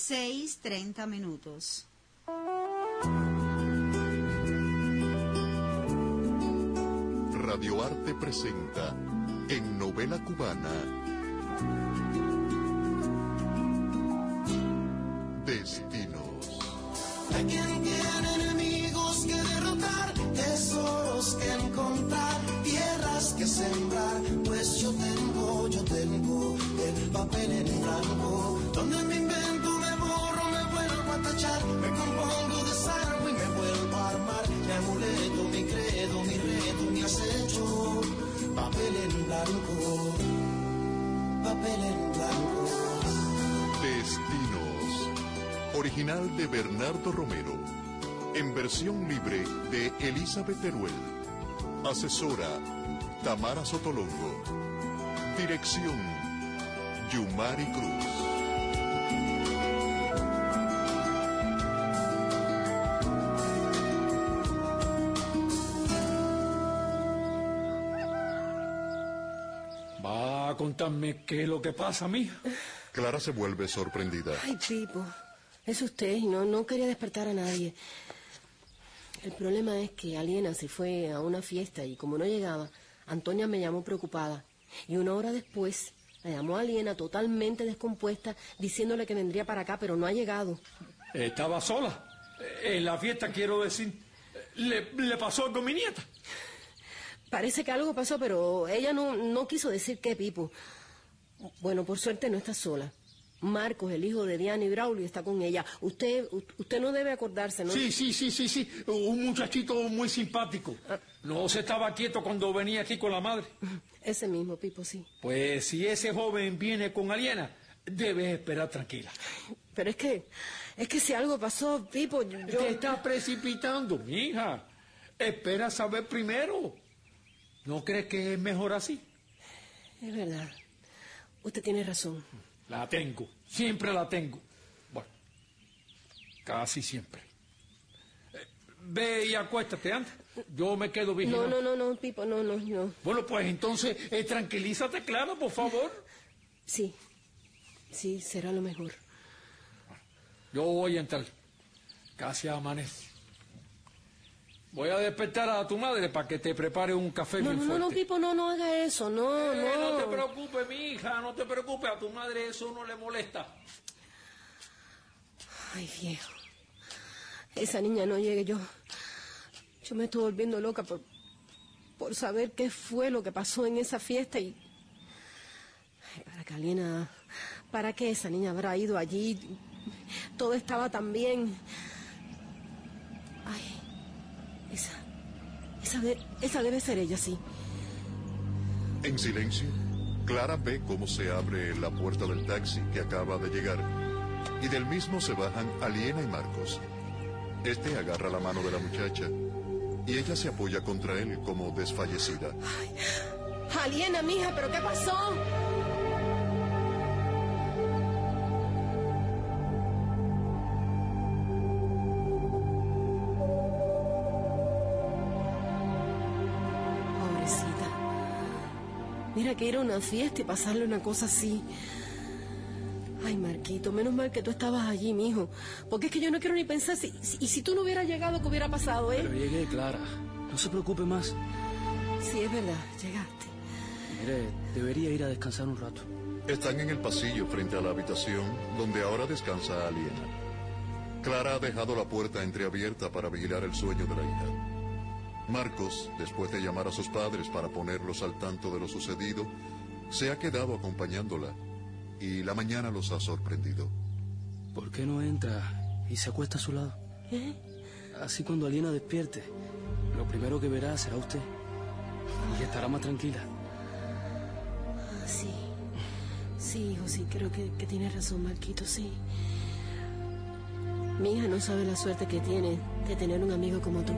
6.30 minutos. Radio Arte presenta en novela cubana Destinos. Hay quien tiene enemigos que derrotar, tesoros que encontrar, tierras que sembrar. Pues yo tengo, yo tengo el papel en blanco, me compongo de salvo y me vuelvo a armar. Mi amuleto, mi credo, mi reto, mi acecho, papel en blanco, papel en blanco. Destinos. Original de Bernardo Romero. En versión libre de Elizabeth Teruel. Asesora Tamara Sotolongo. Dirección Yumari Cruz. Qué es lo que pasa, mija. Clara se vuelve sorprendida. Ay, Pipo, es usted y no, no quería despertar a nadie. El problema es que Aliena se fue a una fiesta y como no llegaba, Antonia me llamó preocupada. Y una hora después la llamó a Aliena totalmente descompuesta diciéndole que vendría para acá, pero no ha llegado. Estaba sola. En la fiesta, quiero decir. Le, le pasó algo a mi nieta. Parece que algo pasó, pero ella no, no quiso decir qué, Pipo. Bueno, por suerte no está sola. Marcos, el hijo de Diana y Braulio, está con ella. Usted, usted no debe acordarse, ¿no? Sí, sí, sí, sí, sí. Un muchachito muy simpático. No se estaba quieto cuando venía aquí con la madre. Ese mismo, Pipo, sí. Pues si ese joven viene con Aliena, debes esperar tranquila. Pero es que, es que si algo pasó, Pipo, yo- Te estás precipitando, mija. Espera saber primero. ¿No crees que es mejor así? Es verdad. Usted tiene razón. La tengo, siempre la tengo. Bueno, casi siempre. Eh, ve y acuéstate, anda. Yo me quedo No, vigilando. no, no, no, Pipo, no, no, no. Bueno, pues entonces, eh, tranquilízate, Clara, por favor. Sí, sí, será lo mejor. Yo voy a entrar. Casi amanece. Voy a despertar a tu madre para que te prepare un café No, bien no, no, no. Pipo, no, no haga eso, no, Eh, no te no. preocupes, mi hija, no te preocupes. A tu madre eso no le molesta. Ay, viejo. Esa niña no llegue yo. Yo me estoy volviendo loca por, por saber qué fue lo que pasó en esa fiesta y... Ay, para que Aliena... ¿Para qué esa niña habrá ido allí? Todo estaba tan bien. Ay, esa... Esa, de- esa debe ser ella, sí. En silencio, Clara ve cómo se abre la puerta del taxi que acaba de llegar y del mismo se bajan Aliena y Marcos. Este agarra la mano de la muchacha y ella se apoya contra él como desfallecida. Aliena, mija, ¿pero qué pasó? Mira que ir a una fiesta y pasarle una cosa así. Ay, Marquito, menos mal que tú estabas allí, mijo. Porque es que yo no quiero ni pensar si, si- y si tú no hubieras llegado, ¿qué hubiera pasado, Pero eh? llegué, Clara. No se preocupe más. Sí, es verdad, llegaste. Mire, debería ir a descansar un rato. Están en el pasillo frente a la habitación donde ahora descansa Aliena. Clara ha dejado la puerta entreabierta para vigilar el sueño de la hija. Marcos, después de llamar a sus padres para ponerlos al tanto de lo sucedido, se ha quedado acompañándola y la mañana los ha sorprendido. ¿Por qué no entra y se acuesta a su lado? ¿Eh? Así cuando Aliena despierte, lo primero que verá será usted. Y estará más tranquila. Ah, sí. Sí, hijo, sí, creo que, que tienes razón, Marquito, sí. Mi hija no sabe la suerte que tiene de tener un amigo como tú.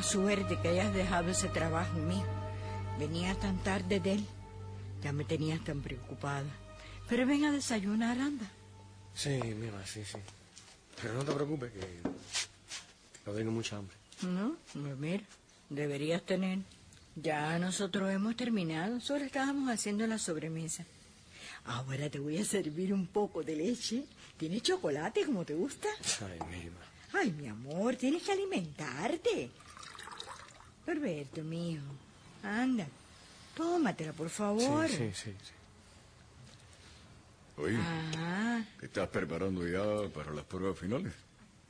Una suerte que hayas dejado ese trabajo mío. Venía tan tarde de él. Ya me tenías tan preocupada. Pero ven a desayunar, anda. Sí, mira, sí, sí. Pero no te preocupes, que, que no tengo mucha hambre. No, pues mira, deberías tener. Ya nosotros hemos terminado, solo estábamos haciendo la sobremesa. Ahora te voy a servir un poco de leche. ¿Tienes chocolate como te gusta? Ay, Mima. Ay, mi amor, tienes que alimentarte. Norberto, mío, anda, tómatela, por favor. Sí, sí, sí, sí. Oye, Ah, ¿te estás preparando ya para las pruebas finales?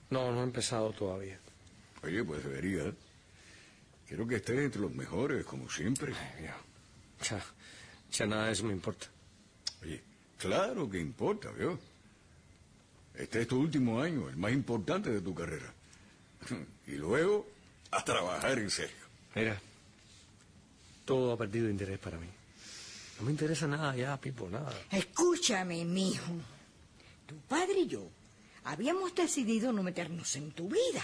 No, no he empezado todavía. Oye, pues debería. ¿eh? Quiero que estés entre los mejores, como siempre. Ya, ya, ya nada de eso me importa. Oye, claro que importa, ¿vio? Este es tu último año, el más importante de tu carrera. Y luego, a trabajar en serio. Mira, todo ha perdido interés para mí. No me interesa nada ya, Pipo, nada. escúchame, mijo. Tu padre y yo habíamos decidido no meternos en tu vida.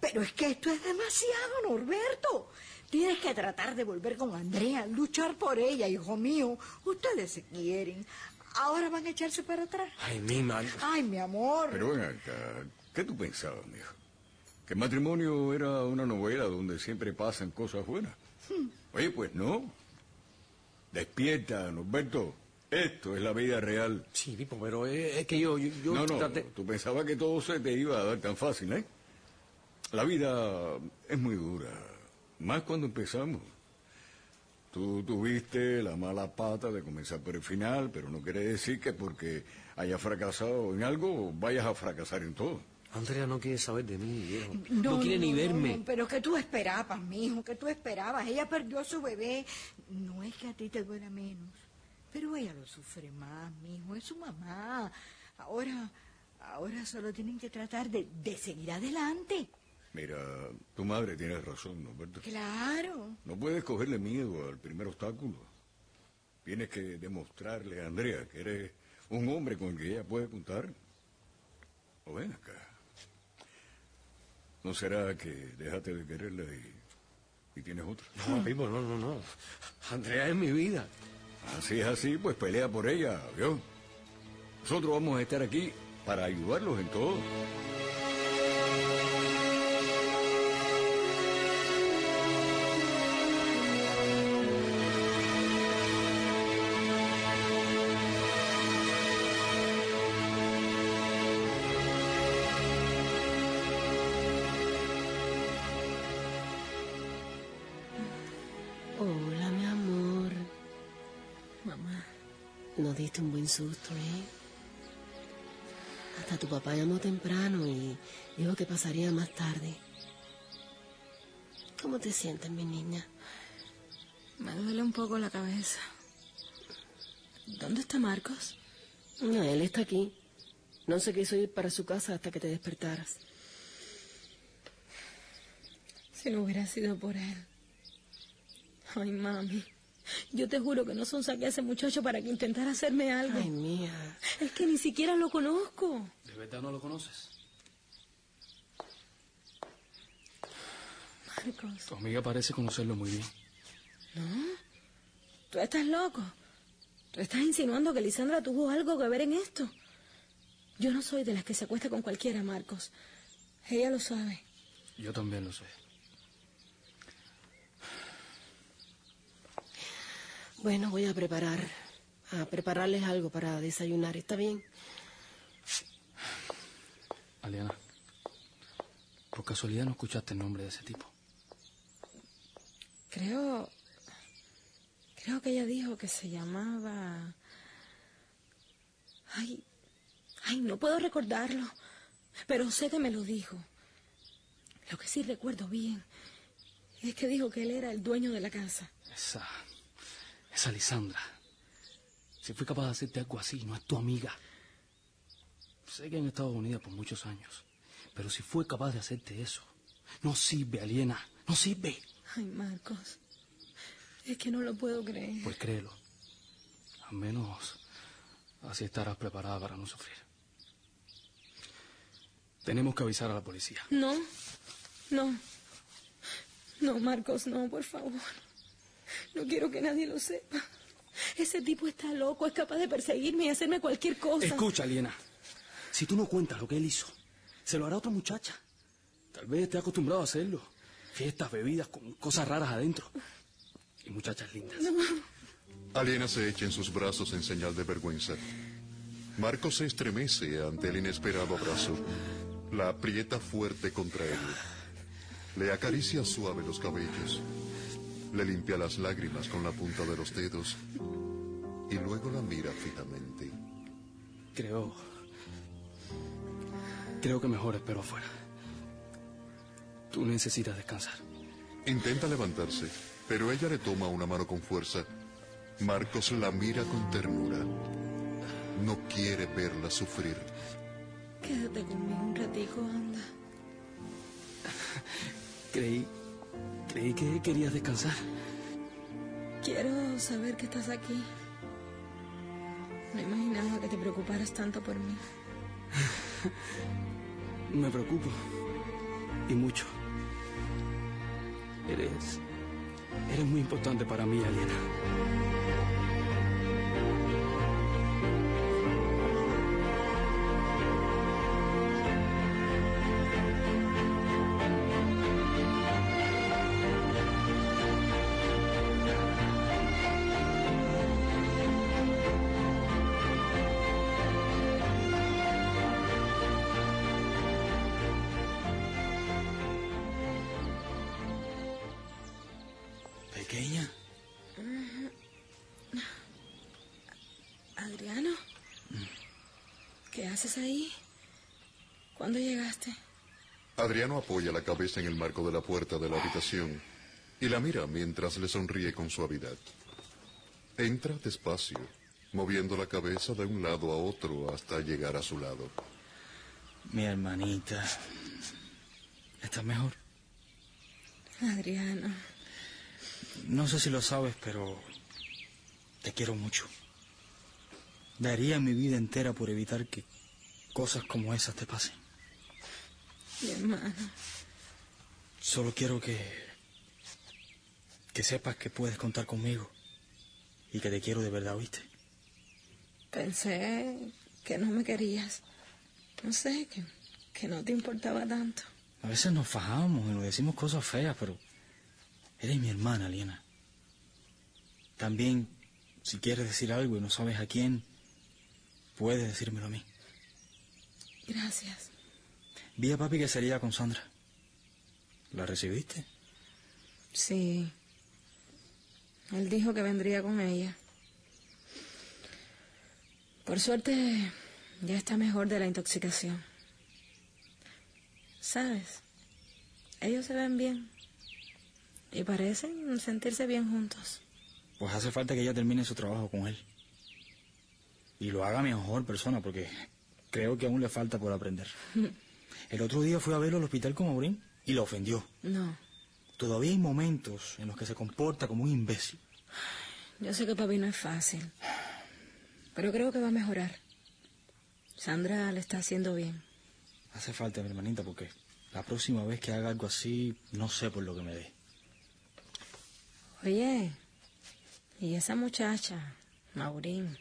Pero es que esto es demasiado, Norberto. Tienes que tratar de volver con Andrea, luchar por ella, hijo mío. Ustedes se quieren. Ahora van a echarse para atrás. Ay, Mima. Ay, mi amor. Pero ven acá, ¿qué tú pensabas, mijo? ¿Que el matrimonio era una novela donde siempre pasan cosas buenas? Oye, pues no. Despierta, Norberto. Esto es la vida real. Sí, Pipo, pero es, es que yo, yo, yo no, no, traté- tú pensabas que todo se te iba a dar tan fácil, ¿eh? La vida es muy dura, más cuando empezamos. Tú tuviste la mala pata de comenzar por el final, pero no quiere decir que porque hayas fracasado en algo vayas a fracasar en todo. Andrea no quiere saber de mí, viejo. No, quiere ni verme. no, pero que tú esperabas, mijo, que tú esperabas. Ella perdió a su bebé. No es que a ti te duela menos, pero ella lo sufre más, mijo. Es su mamá. Ahora, ahora solo tienen que tratar de, de seguir adelante. Mira, tu madre tiene razón, Norberto. Claro. No puedes cogerle miedo al primer obstáculo. Tienes que demostrarle a Andrea que eres un hombre con el que ella puede contar. O ven acá. ¿No será que dejaste de quererla y, y tienes otra? No, Pipo, no, no, no. Andrea es mi vida. Así es así, pues pelea por ella, ¿vio? Nosotros vamos a estar aquí para ayudarlos en todo. Susto, ¿eh? Hasta tu papá llamó temprano y dijo que pasaría más tarde. ¿Cómo te sientes, mi niña? Me duele un poco la cabeza. ¿Dónde está Marcos? No, él está aquí. No se quiso ir para su casa hasta que te despertaras. Si no hubiera sido por él. Ay, mami. Yo te juro que no sonsaqué a ese muchacho para que intentara hacerme algo. Ay, mía. Es que ni siquiera lo conozco. ¿De verdad no lo conoces? Marcos, Tu amiga parece conocerlo muy bien. tú estás loco. Tú estás insinuando que Lisandra tuvo algo que ver en esto. Yo no soy de las que se acuesta con cualquiera, Marcos. Ella lo sabe. Yo también lo sé. Bueno, voy a preparar, a prepararles algo para desayunar. ¿Está bien? Aliana, por casualidad no escuchaste el nombre de ese tipo. Creo. Creo que ella dijo que se llamaba. Ay. Ay, no puedo recordarlo. Pero sé que me lo dijo. Lo que sí recuerdo bien es que dijo que él era el dueño de la casa. Esa. Esa Lisandra. Si fue capaz de hacerte algo así, no es tu amiga. Sé que han estado unidas por muchos años. Pero si fue capaz de hacerte eso, no sirve, Aliena. No sirve. Ay, Marcos. Es que no lo puedo creer. Pues créelo. Al menos así estarás preparada para no sufrir. Tenemos que avisar a la policía. No, no. No, Marcos, no, por favor. No quiero que nadie lo sepa. Ese tipo está loco, es capaz de perseguirme y hacerme cualquier cosa. Escucha, Aliena. Si tú no cuentas lo que él hizo, se lo hará otra muchacha. Tal vez esté acostumbrado a hacerlo. Fiestas, bebidas, con cosas raras adentro. Y muchachas lindas. Aliena se echa en sus brazos en señal de vergüenza. Marco se estremece ante el inesperado abrazo. La aprieta fuerte contra él. Le acaricia suave los cabellos. Le limpia las lágrimas con la punta de los dedos. Y luego la mira fijamente. Creo. Creo que mejor espero afuera. Tú necesitas descansar. Intenta levantarse, pero ella le toma una mano con fuerza. Marcos la mira con ternura. No quiere verla sufrir. Quédate conmigo un ratico, anda. Creí. Creí que querías descansar. Quiero saber que estás aquí. No imaginaba que te preocuparas tanto por mí. Me preocupo. Y mucho. Eres. Eres muy importante para mí, Aliena. Haces ahí? ¿Cuándo llegaste? Adriano apoya la cabeza en el marco de la puerta de la habitación y la mira mientras le sonríe con suavidad. Entra despacio, moviendo la cabeza de un lado a otro hasta llegar a su lado. Mi hermanita. ¿Estás mejor? Adriano. No sé si lo sabes, pero te quiero mucho. Daría mi vida entera por evitar que cosas como esas te pasen. Mi hermano. Solo quiero que que sepas que puedes contar conmigo y que te quiero de verdad, ¿oíste? Pensé que no me querías. No sé, que, que no te importaba tanto. A veces nos fajamos y nos decimos cosas feas, pero eres mi hermana, Liena. También, si quieres decir algo y no sabes a quién, puedes decírmelo a mí. Gracias. Vi a papi que salía con Sandra. ¿La recibiste? Sí. Él dijo que vendría con ella. Por suerte, ya está mejor de la intoxicación. ¿Sabes? Ellos se ven bien. Y parecen sentirse bien juntos. Pues hace falta que ella termine su trabajo con él. Y lo haga mejor persona, porque creo que aún le falta por aprender. El otro día fui a verlo al hospital con Maurín y lo ofendió. No. Todavía hay momentos en los que se comporta como un imbécil. Yo sé que papi no es fácil. Pero creo que va a mejorar. Sandra le está haciendo bien. Hace falta, mi hermanita, porque la próxima vez que haga algo así, no sé por lo que me dé. Oye, y esa muchacha, Maurín,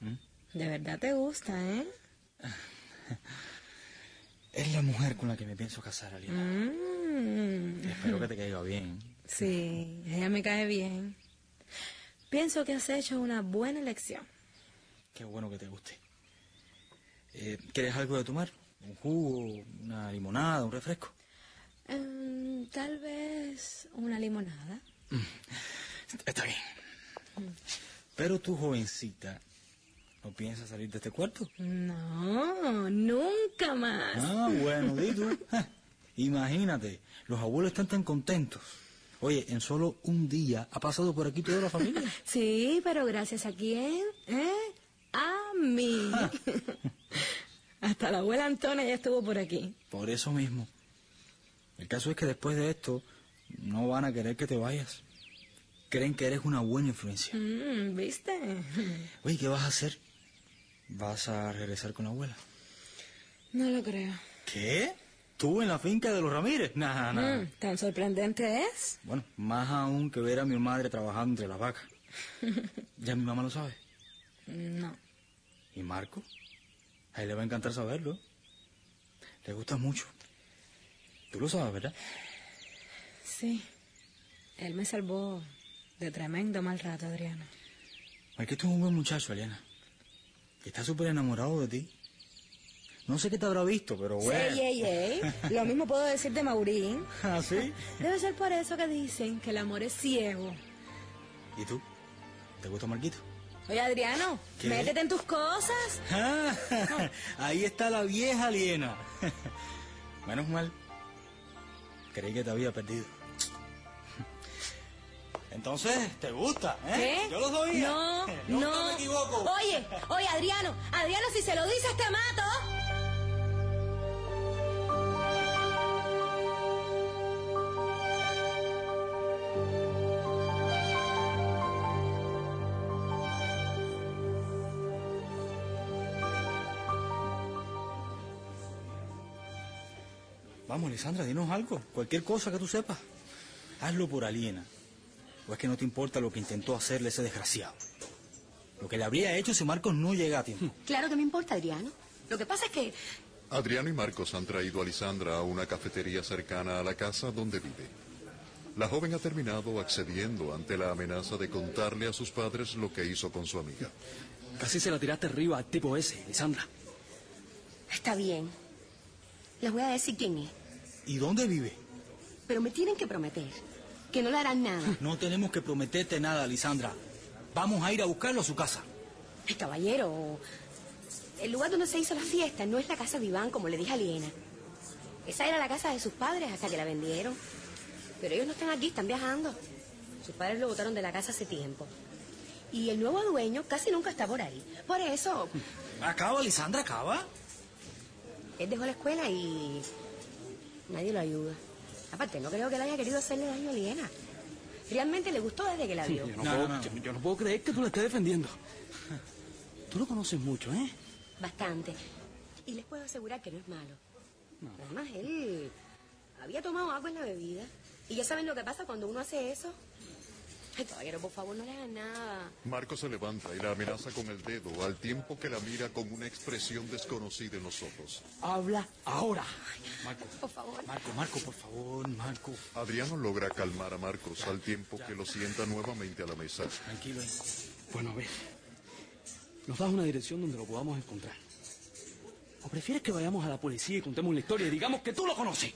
¿Mm? de verdad te gusta, ¿eh? Es la mujer con la que me pienso casar, Aliena. Mm. Espero que te caiga bien. Sí, ella me cae bien. Pienso que has hecho una buena elección. Qué bueno que te guste. Eh, ¿Quieres algo de tomar? ¿Un jugo, una limonada, un refresco? Em, tal vez una limonada. Está bien. Pero tú, jovencita, ¿no piensas salir de este cuarto? No, nunca más. Ah, bueno, di tú. Imagínate, los abuelos están tan contentos. Oye, en solo un día ha pasado por aquí toda la familia. Sí, pero gracias a quién, ¿eh? A mí. Hasta la abuela Antonia ya estuvo por aquí. Por eso mismo. El caso es que después de esto no van a querer que te vayas. Creen que eres una buena influencia. Mm, ¿Viste? Oye, ¿qué vas a hacer? ¿Vas a regresar con la abuela? No lo creo. ¿Qué? ¿Tú en la finca de los Ramírez? Nada, nada. Mm, ¿Tan sorprendente es? Bueno, más aún que ver a mi madre trabajando entre las vacas. ¿Ya mi mamá lo sabe? No. ¿Y Marco? A él le va a encantar saberlo. Le gusta mucho. Tú lo sabes, ¿verdad? Sí. Él me salvó de tremendo mal rato, Adriano. Marquito es un buen muchacho, Eliana. Está súper enamorado de ti. No sé qué te habrá visto, pero bueno. Ey, ey, ey. Lo mismo puedo decir de Maurín. ¿Ah, sí? Debe ser por eso que dicen que el amor es ciego. ¿Y tú? ¿Te gusta Marquito? Oye, Adriano, ¿Qué? métete en tus cosas. Ah, ahí está la vieja aliena. Menos mal. Creí que te había perdido. Entonces, ¿te gusta? ¿eh? ¿Qué? Yo lo sabía. No, Nunca no. me equivoco. Oye, oye, Adriano, Adriano, si se lo dices te mato. Vamos, Lisandra, dinos algo. Cualquier cosa que tú sepas. Hazlo por aliena. ¿O es que no te importa lo que intentó hacerle ese desgraciado? Lo que le habría hecho si Marcos no llega a tiempo. Claro que me importa, Adriano. Lo que pasa es que Adriano y Marcos han traído a Lisandra a una cafetería cercana a la casa donde vive. La joven ha terminado accediendo ante la amenaza de contarle a sus padres lo que hizo con su amiga. Casi se la tiraste arriba al tipo ese, Lisandra. está bien. Les voy a decir quién es. ¿Y dónde vive? Pero me tienen que prometer que no le harán nada. No tenemos que prometerte nada, Lisandra. Vamos a ir a buscarlo a su casa. Ay, caballero, el lugar donde se hizo la fiesta no es la casa de Iván, como le dije a Liena. Esa era la casa de sus padres hasta que la vendieron. Pero ellos no están aquí, están viajando. Sus padres lo botaron de la casa hace tiempo. Y el nuevo dueño casi nunca está por ahí. Por eso, Acaba, Lisandra, acaba. él dejó la escuela y nadie lo ayuda. Aparte, no creo que él haya querido hacerle daño a Liena. Realmente le gustó desde que la vio. Yo no, No, puedo, no, no. Yo, yo no puedo creer que tú la estés defendiendo. Tú lo conoces mucho, ¿eh? Bastante. Y les puedo asegurar que no es malo. Además, él había tomado agua en la bebida. Y ya saben lo que pasa cuando uno hace eso. Ay, caballero, por favor, no le hagan nada. Marcos se levanta y la amenaza con el dedo al tiempo que la mira con una expresión desconocida en los ojos. Habla ahora. Marco, Por favor. Marco, Marco, por favor, Marco. Adriano logra calmar a Marcos al tiempo que lo sienta nuevamente a la mesa. Tranquilo. Bueno, a ver. Nos das una dirección donde lo podamos encontrar. ¿O prefieres que vayamos a la policía y contemos la historia y digamos que tú lo conoces?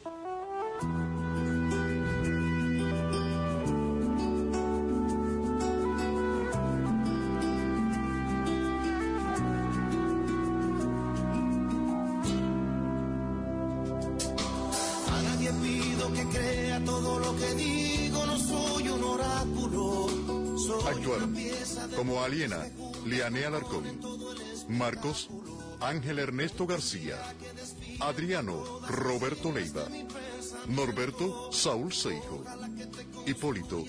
Como Aliena, Lianea Alarcón, Marcos, Ángel Ernesto García, Adriano, Roberto Leiva, Norberto, Saúl Seijo, Hipólito,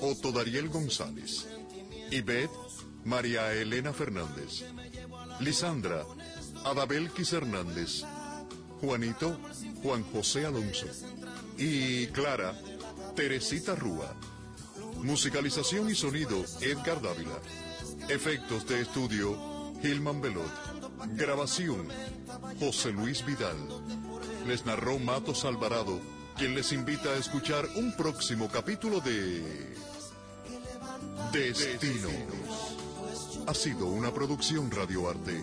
Otto Dariel González, Ivette, María Elena Fernández, Lisandra, Adabelquis Hernández, Juanito, Juan José Alonso y Clara, Teresita Rúa. Musicalización y sonido, Edgar Dávila. Efectos de estudio, Gilman Belot. Grabación, José Luis Vidal. Les narró Matos Alvarado, quien les invita a escuchar un próximo capítulo de... Destinos. Ha sido una producción Radio Arte.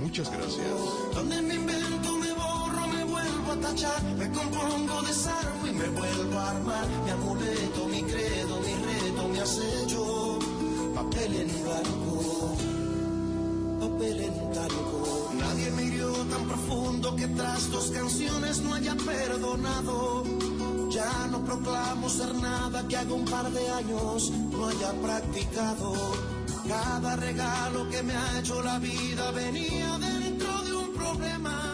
Muchas gracias. Me compongo, desarmo y me vuelvo a armar. Mi amuleto, mi credo, mi reto, mi acecho, papel en blanco, papel en blanco. Nadie me hirió tan profundo que tras dos canciones no haya perdonado. Ya no proclamo ser nada que haga un par de años no haya practicado. Cada regalo que me ha hecho la vida venía dentro de un problema.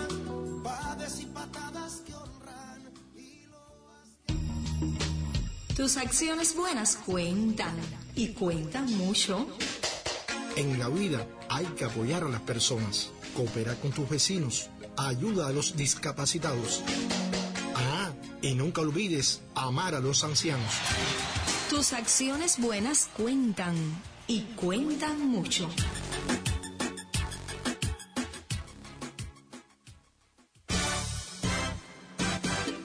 Tus acciones buenas cuentan y cuentan mucho. En la vida hay que apoyar a las personas, cooperar con tus vecinos, ayuda a los discapacitados. Ah, y nunca olvides amar a los ancianos. Tus acciones buenas cuentan y cuentan mucho.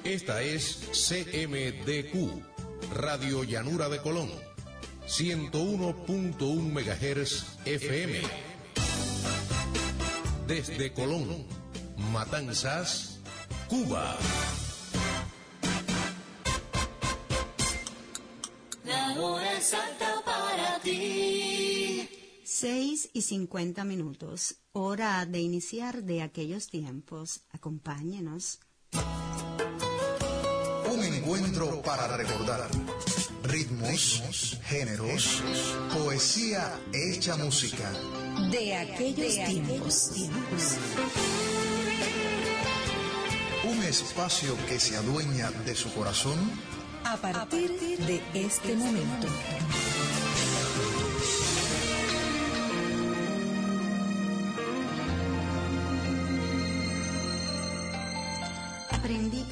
Esta es CMDQ. Radio Llanura de Colón, 101.1 MHz FM. Desde Colón, Matanzas, Cuba. La hora exacta para ti. 6 y 50 minutos, hora de iniciar de aquellos tiempos. Acompáñenos. Un encuentro para recordar. Ritmos, géneros, poesía hecha música. De aquellos tiempos. Un espacio que se adueña de su corazón A partir de este momento.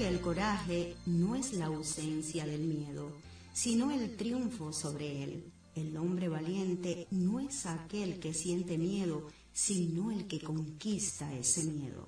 El coraje no es la ausencia del miedo, sino el triunfo sobre él. El hombre valiente no es aquel que siente miedo, sino el que conquista ese miedo.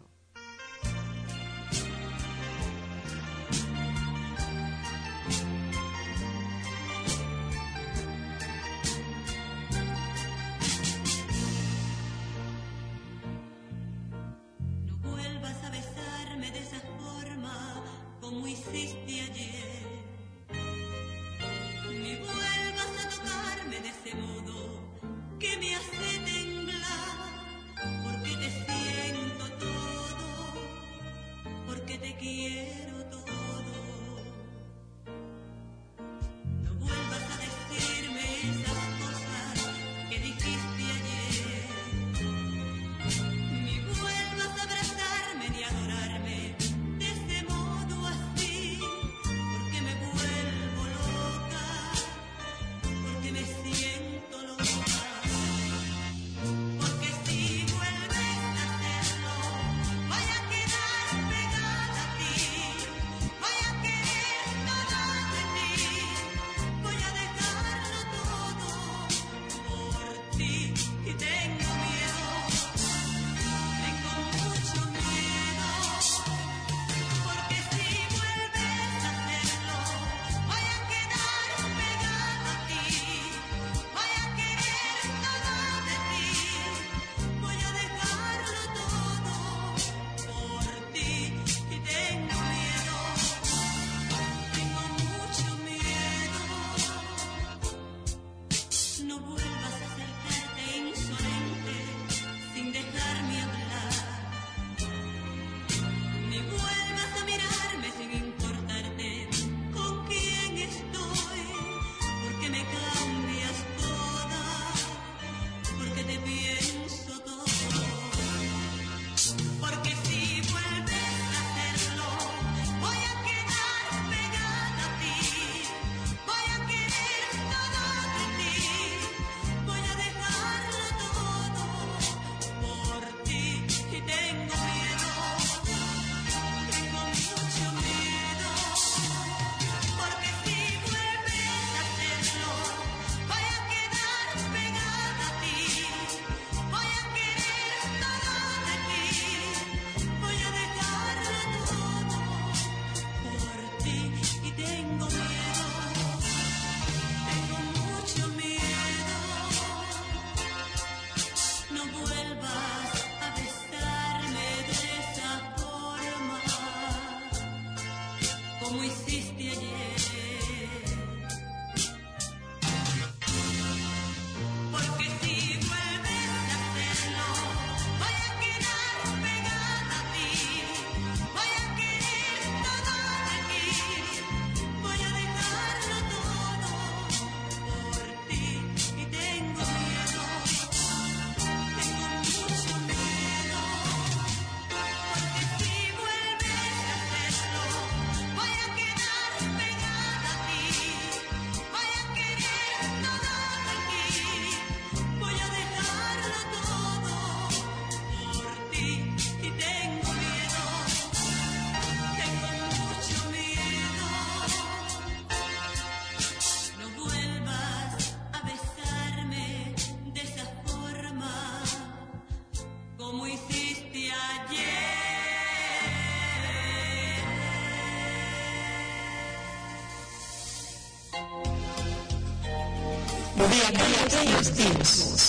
De aquellos tiempos. No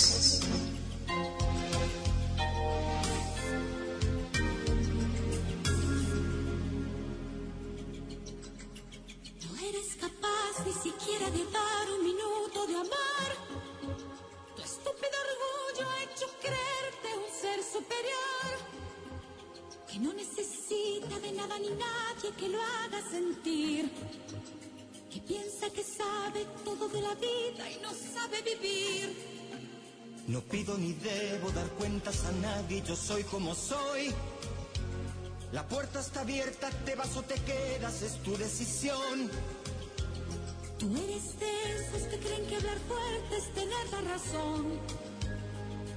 tu decisión. Tú eres de esos que creen que hablar fuerte es tener la razón.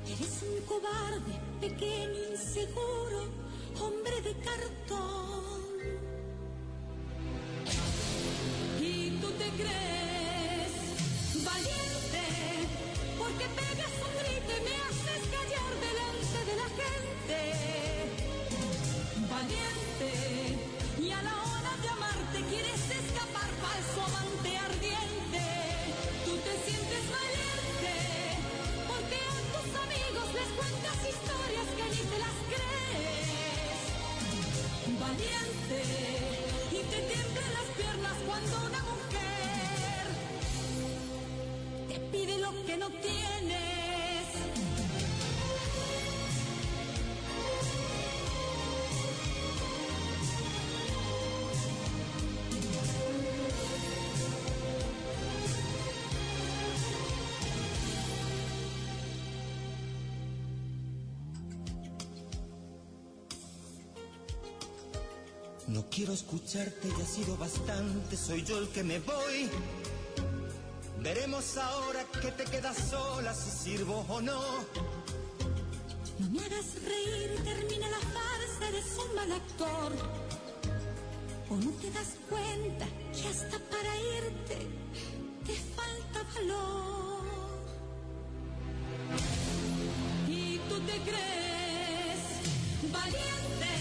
Eres un cobarde, pequeño, inseguro, hombre de cartón. Quiero escucharte, ya ha sido bastante, soy yo el que me voy. Veremos ahora que te quedas sola, si sirvo o no. No me hagas reír termina la farsa, eres un mal actor. O no te das cuenta que hasta para irte te falta valor. Y tú te crees valiente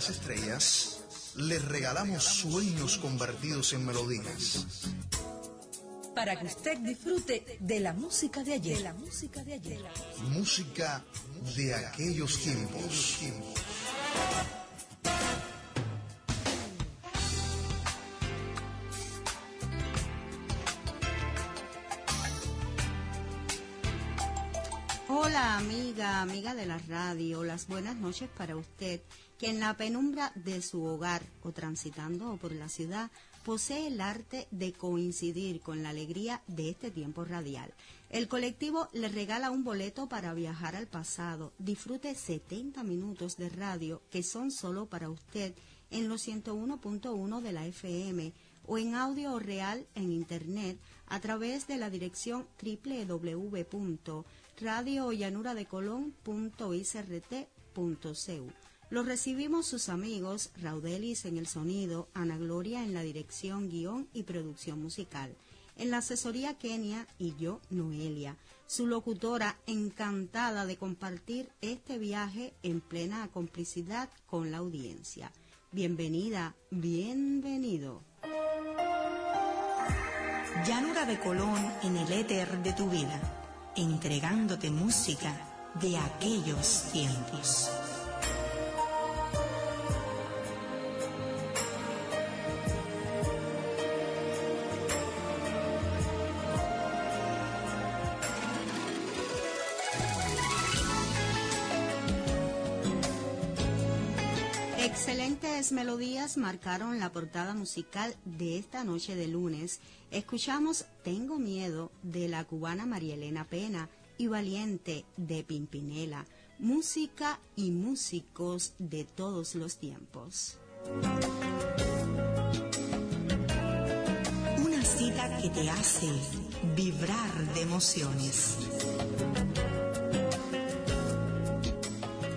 las estrellas, les regalamos sueños convertidos en melodías. Para que usted disfrute de la música de ayer. De la música de ayer. Música de aquellos tiempos. Hola amiga, amiga de la radio, las buenas noches para usted que en la penumbra de su hogar o transitando por la ciudad posee el arte de coincidir con la alegría de este tiempo radial. El colectivo le regala un boleto para viajar al pasado. Disfrute 70 minutos de radio que son solo para usted en los 101.1 de la FM o en audio real en internet a través de la dirección www.radiollanuradecolón.icrt.cu. Los recibimos sus amigos Raudelis en el sonido, Ana Gloria en la dirección, guion y producción musical. En la asesoría Kenia y yo, Noelia, su locutora encantada de compartir este viaje en plena complicidad con la audiencia. Bienvenida, bienvenido. Llanura de Colón en el éter de tu vida, entregándote música de aquellos tiempos. Excelentes melodías marcaron la portada musical de esta noche de lunes. Escuchamos Tengo miedo de la cubana María Elena Pena y Valiente de Pimpinela. Música y músicos de todos los tiempos. Una cita que te hace vibrar de emociones.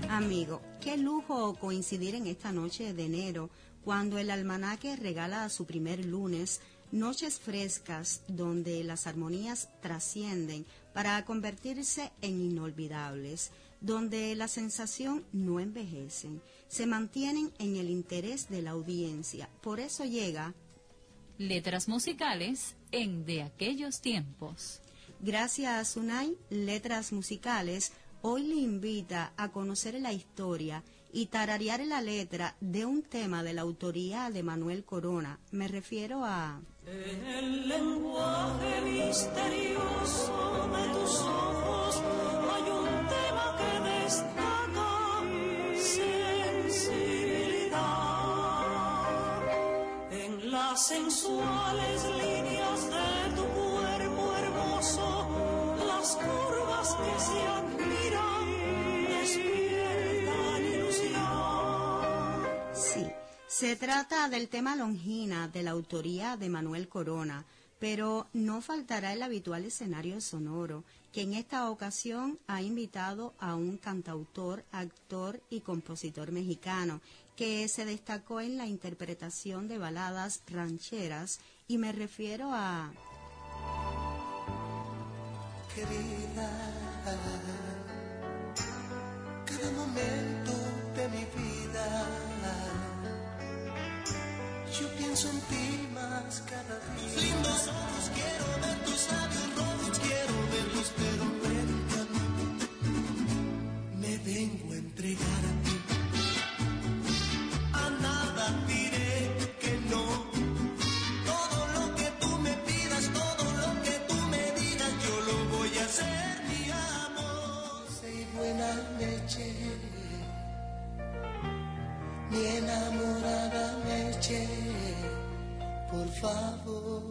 Amigo, qué lujo coincidir en esta noche de enero, cuando el almanaque regala a su primer lunes noches frescas donde las armonías trascienden para convertirse en inolvidables, donde la sensación no envejecen, se mantienen en el interés de la audiencia. Por eso llega Letras musicales en De aquellos tiempos. Gracias a Sunay, Letras Musicales hoy le invita a conocer la historia y tararear la letra de un tema de la autoría de Manuel Corona. Me refiero a... En el lenguaje misterioso de tus ojos hay un tema que destaca sensibilidad. En las sensuales líneas las curvas que se admiran despiertan ilusión. Sí, se trata del tema Longina de la autoría de Manuel Corona, pero no faltará el habitual escenario sonoro, que en esta ocasión ha invitado a un cantautor, actor y compositor mexicano, que se destacó en la interpretación de baladas rancheras, y me refiero a... querida. Cada momento de mi vida, yo pienso en ti más cada día. Lindos ojos, quiero ver tus labios rojos, quiero verlos, pero prédicame. Me vengo enamorada Meche, por favor.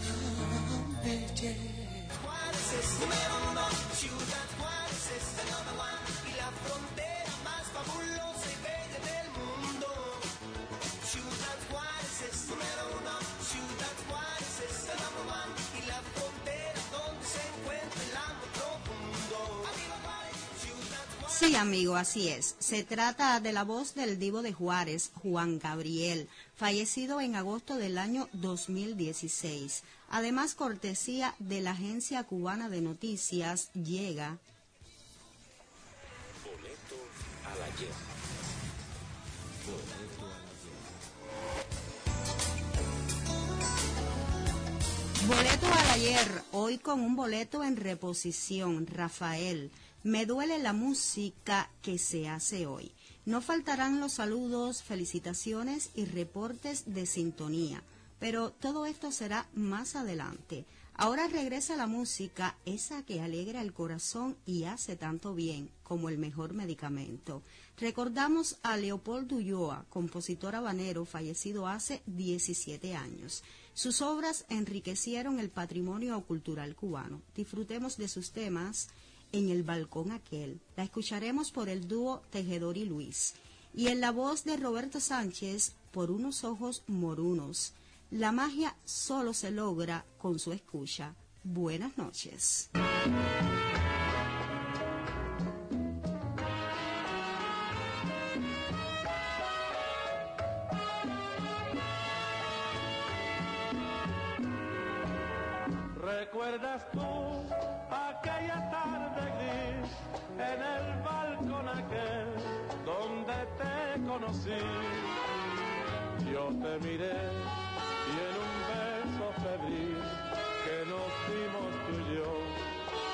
Ah. Juárez Sí, amigo, así es. Se trata de la voz del divo de Juárez, Juan Gabriel, fallecido en agosto del año 2016. Además, cortesía de la Agencia Cubana de Noticias, llega Boleto al ayer. Boleto al ayer. Boleto al ayer, hoy con un boleto en reposición, Rafael. Me duele la música que se hace hoy. No faltarán los saludos, felicitaciones y reportes de sintonía, pero todo esto será más adelante. Ahora regresa la música, esa que alegra el corazón y hace tanto bien como el mejor medicamento. Recordamos a Leopoldo Ulloa, compositor habanero fallecido hace 17 años. Sus obras enriquecieron el patrimonio cultural cubano. Disfrutemos de sus temas en el balcón aquel. La escucharemos por el dúo Tejedor y Luis. Y en la voz de Roberto Sánchez, por unos ojos morunos. La magia solo se logra con su escucha. Buenas noches. ¿Recuerdas tú te conocí? Yo te miré y en un beso febril que nos dimos tú y yo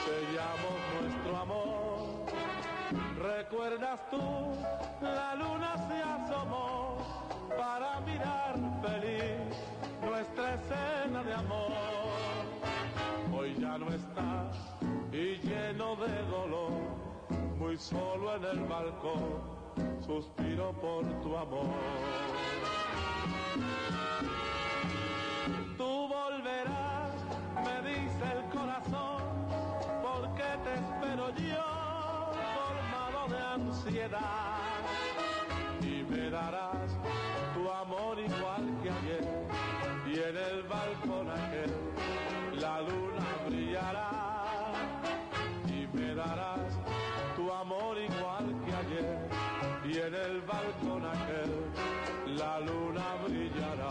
sellamos nuestro amor. ¿Recuerdas tú? La luna se asomó para mirar feliz nuestra escena de amor. Hoy ya no está y lleno de dolor, muy solo en el balcón, suspiro por tu amor. Tú volverás, me dice el corazón, porque te espero yo, colmado de ansiedad. Y me darás tu amor igual que ayer, y en el balcón aquel la luna brillará. Y me darás tu amor igual y en el balcón aquel la luna brillará.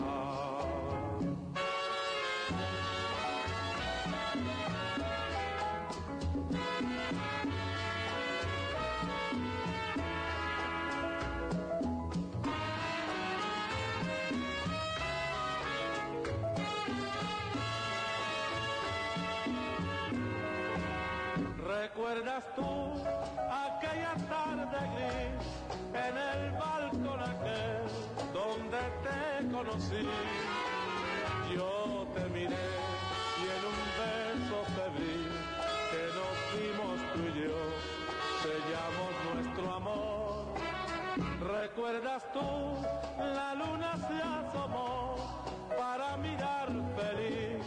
¿Recuerdas tú aquella tarde gris conocí? Yo te miré y en un beso febril que nos dimos tú y yo sellamos nuestro amor. ¿Recuerdas tú? La luna se asomó para mirar feliz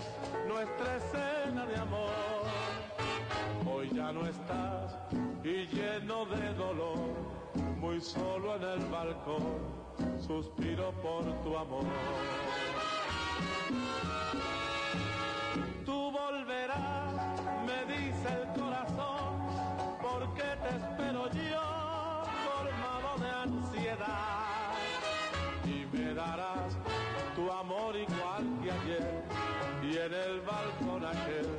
nuestra escena de amor. Hoy ya no estás y lleno de dolor, muy solo en el balcón, suspiro por tu amor. Tú volverás, me dice el corazón, porque te espero yo, formado de ansiedad. Y me darás tu amor igual que ayer, y en el balcón aquel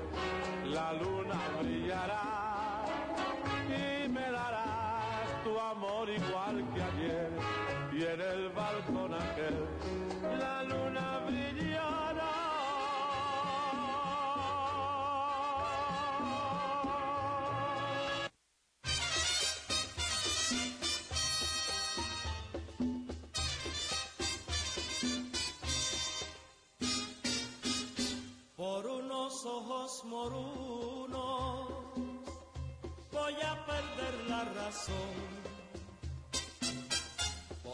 la luna brillará. Y me darás tu amor igual que y en el balcón aquel la luna brillará. Por unos ojos morunos voy a perder la razón.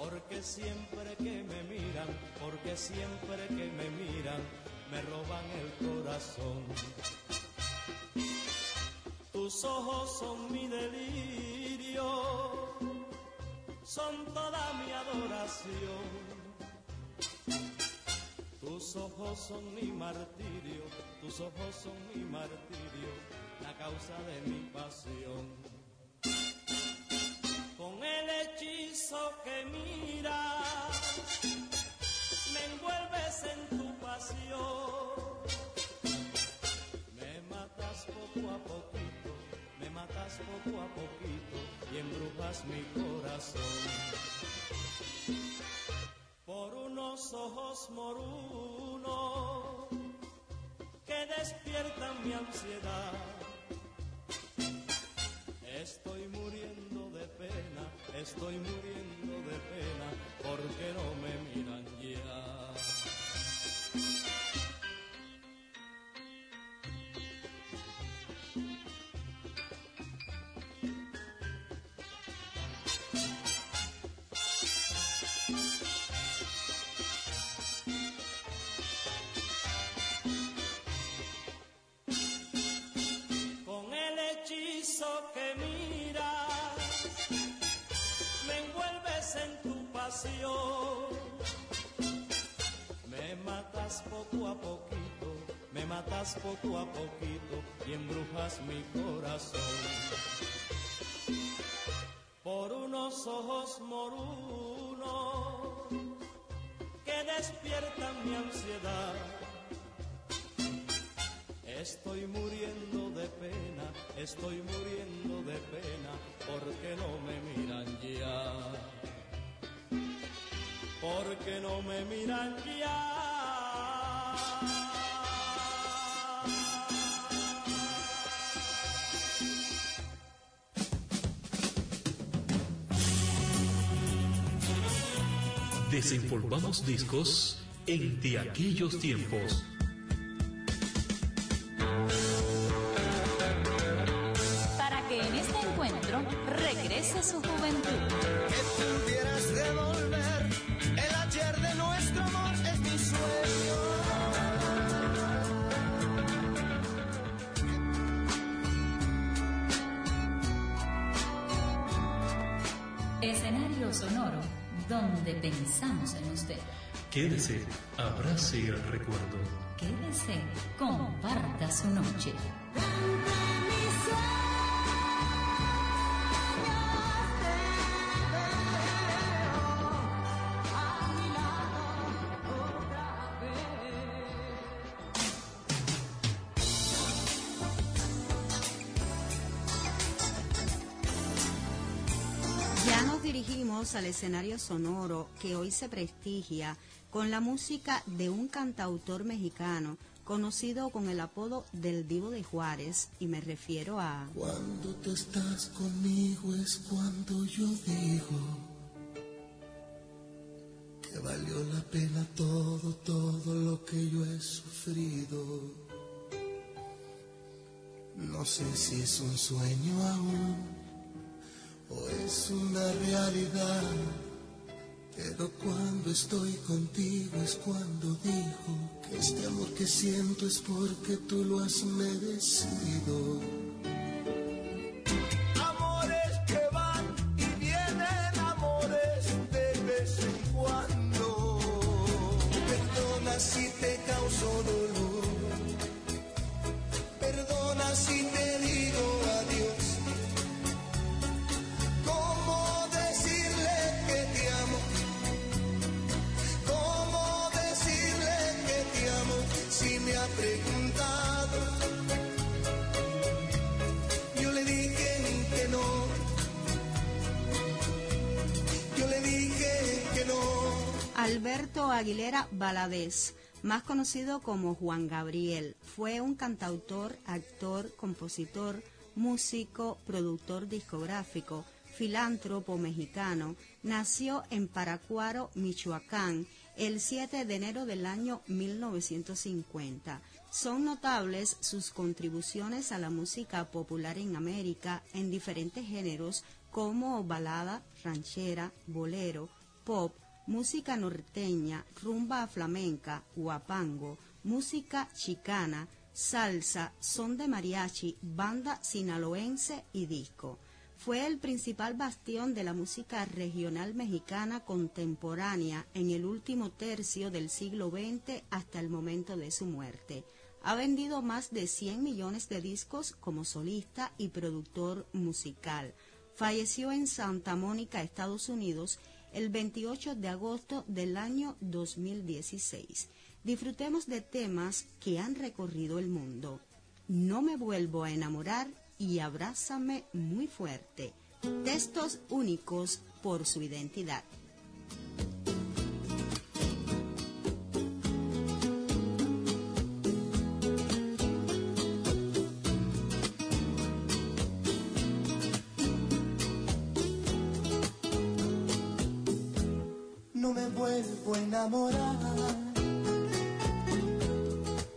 Porque siempre que me miran, porque siempre que me miran, me roban el corazón. Tus ojos son mi delirio, son toda mi adoración. Tus ojos son mi martirio, tus ojos son mi martirio, la causa de mi pasión. El hechizo que miras, me envuelves en tu pasión. Me matas poco a poquito, me matas poco a poquito y embrujas mi corazón por unos ojos morunos que despiertan mi ansiedad. Estoy muriendo estoy muriendo de pena, porque no me miran ya. Me matas poco a poquito, me matas poco a poquito y embrujas mi corazón. Por unos ojos morunos que despiertan mi ansiedad. Estoy muriendo de pena, estoy muriendo de pena, porque no me miran ya. Porque no me miran ya. Desenvolvamos discos en de aquellos tiempos. Quédese, abrace el recuerdo. Quédese, comparta su noche. Ya nos dirigimos al escenario sonoro que hoy se prestigia con la música de un cantautor mexicano conocido con el apodo del Divo de Juárez y me refiero a Cuando tú estás conmigo es cuando yo digo que valió la pena todo, todo lo que yo he sufrido. No sé si es un sueño aún o es una realidad, pero cuando estoy contigo es cuando digo que este amor que siento es porque tú lo has merecido. Valadez, más conocido como Juan Gabriel, fue un cantautor, actor, compositor, músico, productor discográfico, filántropo mexicano. Nació en Paracuaro, Michoacán, el 7 de enero del año 1950. Son notables sus contribuciones a la música popular en América en diferentes géneros como balada, ranchera, bolero, pop, música norteña, rumba flamenca, guapango, música chicana, salsa, son de mariachi, banda sinaloense y disco. Fue el principal bastión de la música regional mexicana contemporánea en el último tercio del siglo XX hasta el momento de su muerte. Ha vendido más de 100 millones de discos como solista y productor musical. Falleció en Santa Mónica, Estados Unidos, el 28 de agosto del año 2016. Disfrutemos de temas que han recorrido el mundo. No me vuelvo a enamorar y abrázame muy fuerte. Textos únicos por su identidad. Enamorar.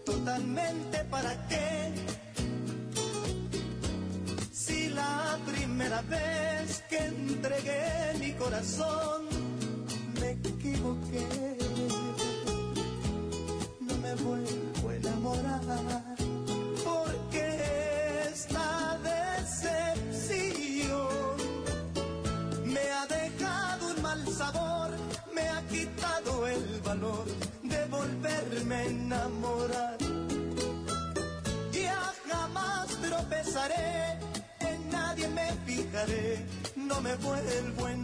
Totalmente para qué. Si la primera vez que entregué mi corazón me equivoqué. No me vuelvo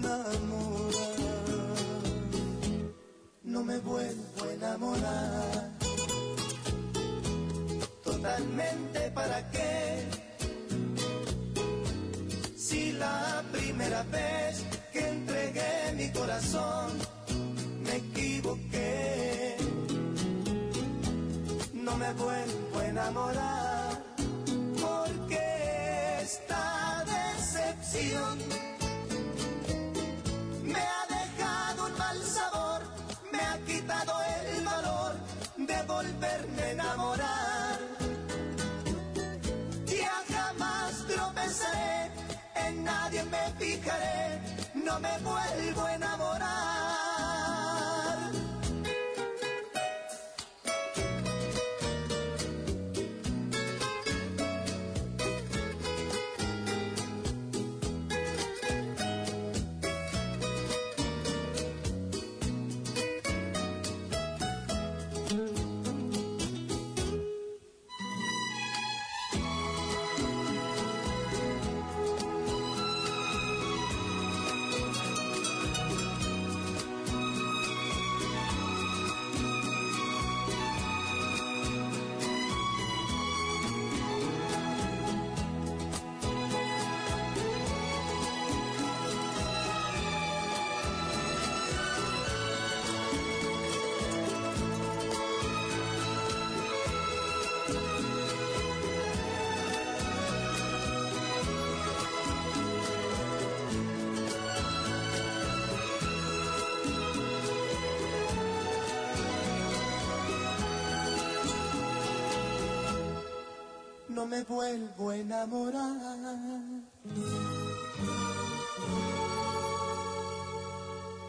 me vuelvo a enamorar.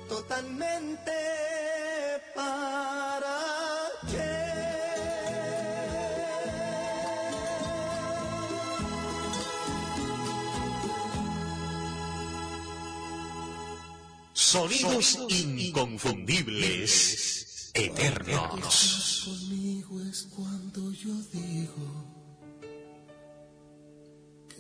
Totalmente para qué. Sonidos inconfundibles, eternos. conmigo es cuando yo digo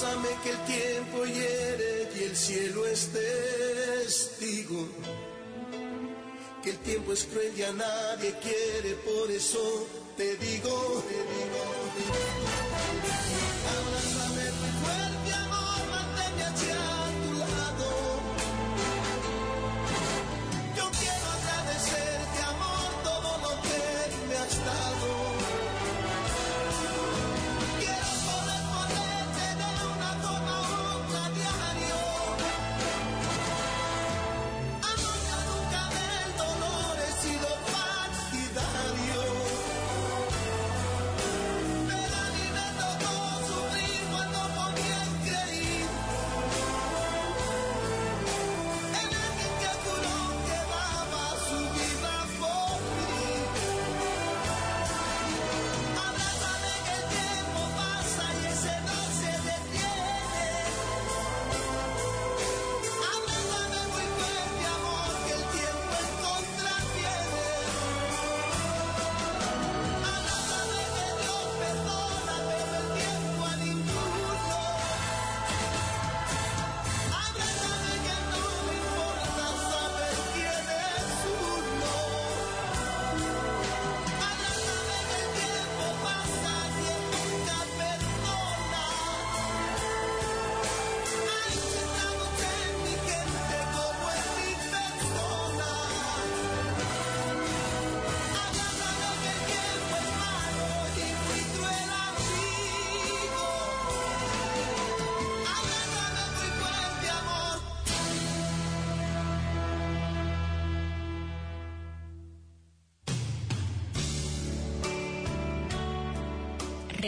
Abrázame que el tiempo hiere y el cielo es testigo. Que el tiempo es cruel y a nadie quiere, por eso te digo, te digo. Abrázame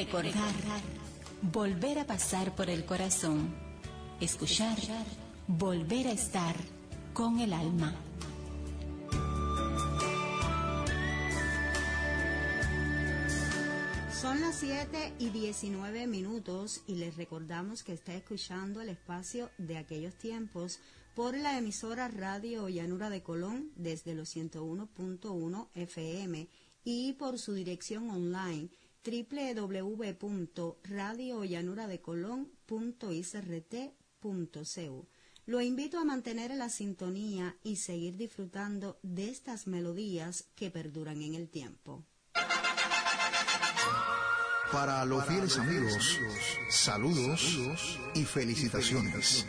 Recordar. Volver a pasar por el corazón. Escuchar. Volver a estar con el alma. Son las 7 y 19 minutos y les recordamos que está escuchando el espacio de aquellos tiempos por la emisora Radio Llanura de Colón desde los 101.1 FM y por su dirección online www.radiollanuradecolón.isrt.cu. Lo invito a mantener la sintonía y seguir disfrutando de estas melodías que perduran en el tiempo. Para los fieles amigos, saludos y felicitaciones.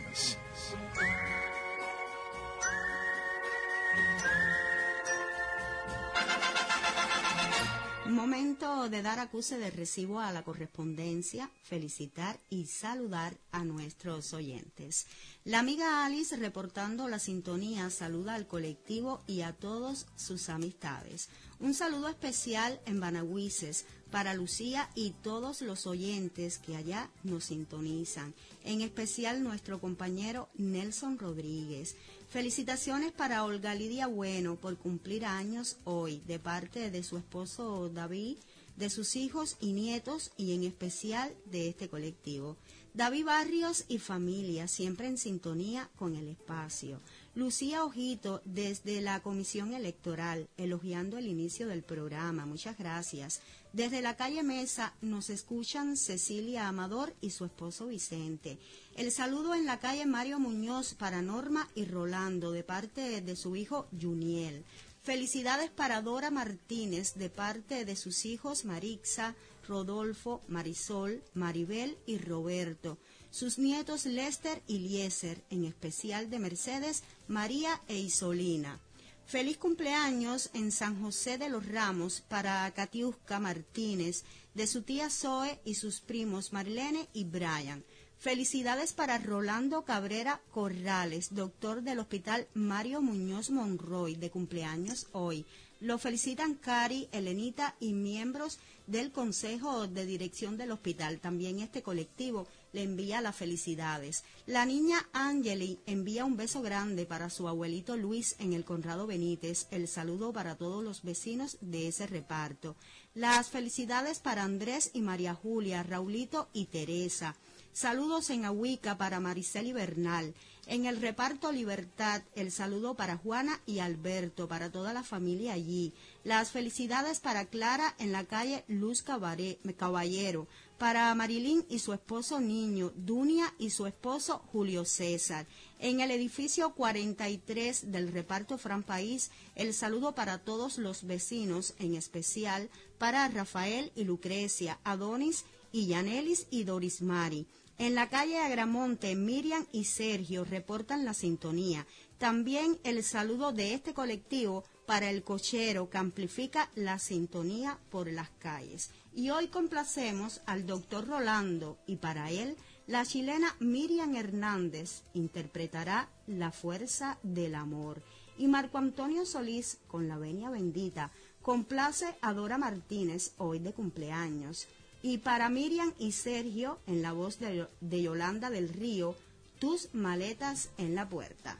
Momento de dar acuse de recibo a la correspondencia, felicitar y saludar a nuestros oyentes. La amiga Alice, reportando la sintonía, saluda al colectivo y a todos sus amistades. Un saludo especial en Banagüises para Lucía y todos los oyentes que allá nos sintonizan, en especial nuestro compañero Nelson Rodríguez. Felicitaciones para Olga Lidia Bueno por cumplir años hoy, de parte de su esposo David, de sus hijos y nietos y en especial de este colectivo. David Barrios y familia, siempre en sintonía con el espacio. Lucía Ojito, desde la Comisión Electoral, elogiando el inicio del programa. Muchas gracias. Desde la calle Mesa nos escuchan Cecilia Amador y su esposo Vicente. El saludo en la calle Mario Muñoz para Norma y Rolando de parte de su hijo Juniel. Felicidades para Dora Martínez de parte de sus hijos Marixa, Rodolfo, Marisol, Maribel y Roberto. Sus nietos Lester y Lieser, en especial de Mercedes, María e Isolina. Feliz cumpleaños en San José de los Ramos para Katiuska Martínez, de su tía Zoe y sus primos Marlene y Brian. Felicidades para Rolando Cabrera Corrales, doctor del Hospital Mario Muñoz Monroy, de cumpleaños hoy. Lo felicitan Cari, Elenita y miembros del Consejo de Dirección del Hospital. También este colectivo le envía las felicidades. La niña Angeli envía un beso grande para su abuelito Luis en el Conrado Benítez. El saludo para todos los vecinos de ese reparto. Las felicidades para Andrés y María Julia, Raulito y Teresa. Saludos en Ahuica para Mariceli Bernal. En el reparto Libertad, el saludo para Juana y Alberto, para toda la familia allí. Las felicidades para Clara en la calle Luz Caballero, para Marilín y su esposo Niño, Dunia y su esposo Julio César. En el edificio 43 del reparto Fran País, el saludo para todos los vecinos, en especial para Rafael y Lucrecia, Adonis y Yanelis y Doris Mari. En la calle Agramonte, Miriam y Sergio reportan la sintonía. También el saludo de este colectivo para el cochero que amplifica la sintonía por las calles. Y hoy complacemos al doctor Rolando y para él la chilena Miriam Hernández interpretará La fuerza del amor. Y Marco Antonio Solís con la venia bendita complace a Dora Martínez hoy de cumpleaños. Y para Miriam y Sergio, en la voz de, de Yolanda del Río, tus maletas en la puerta.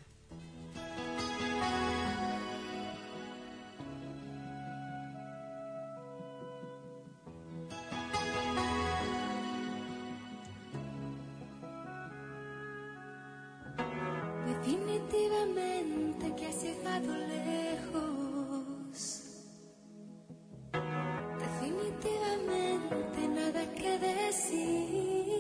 Que has llegado lejos. Definitivamente nada que decir.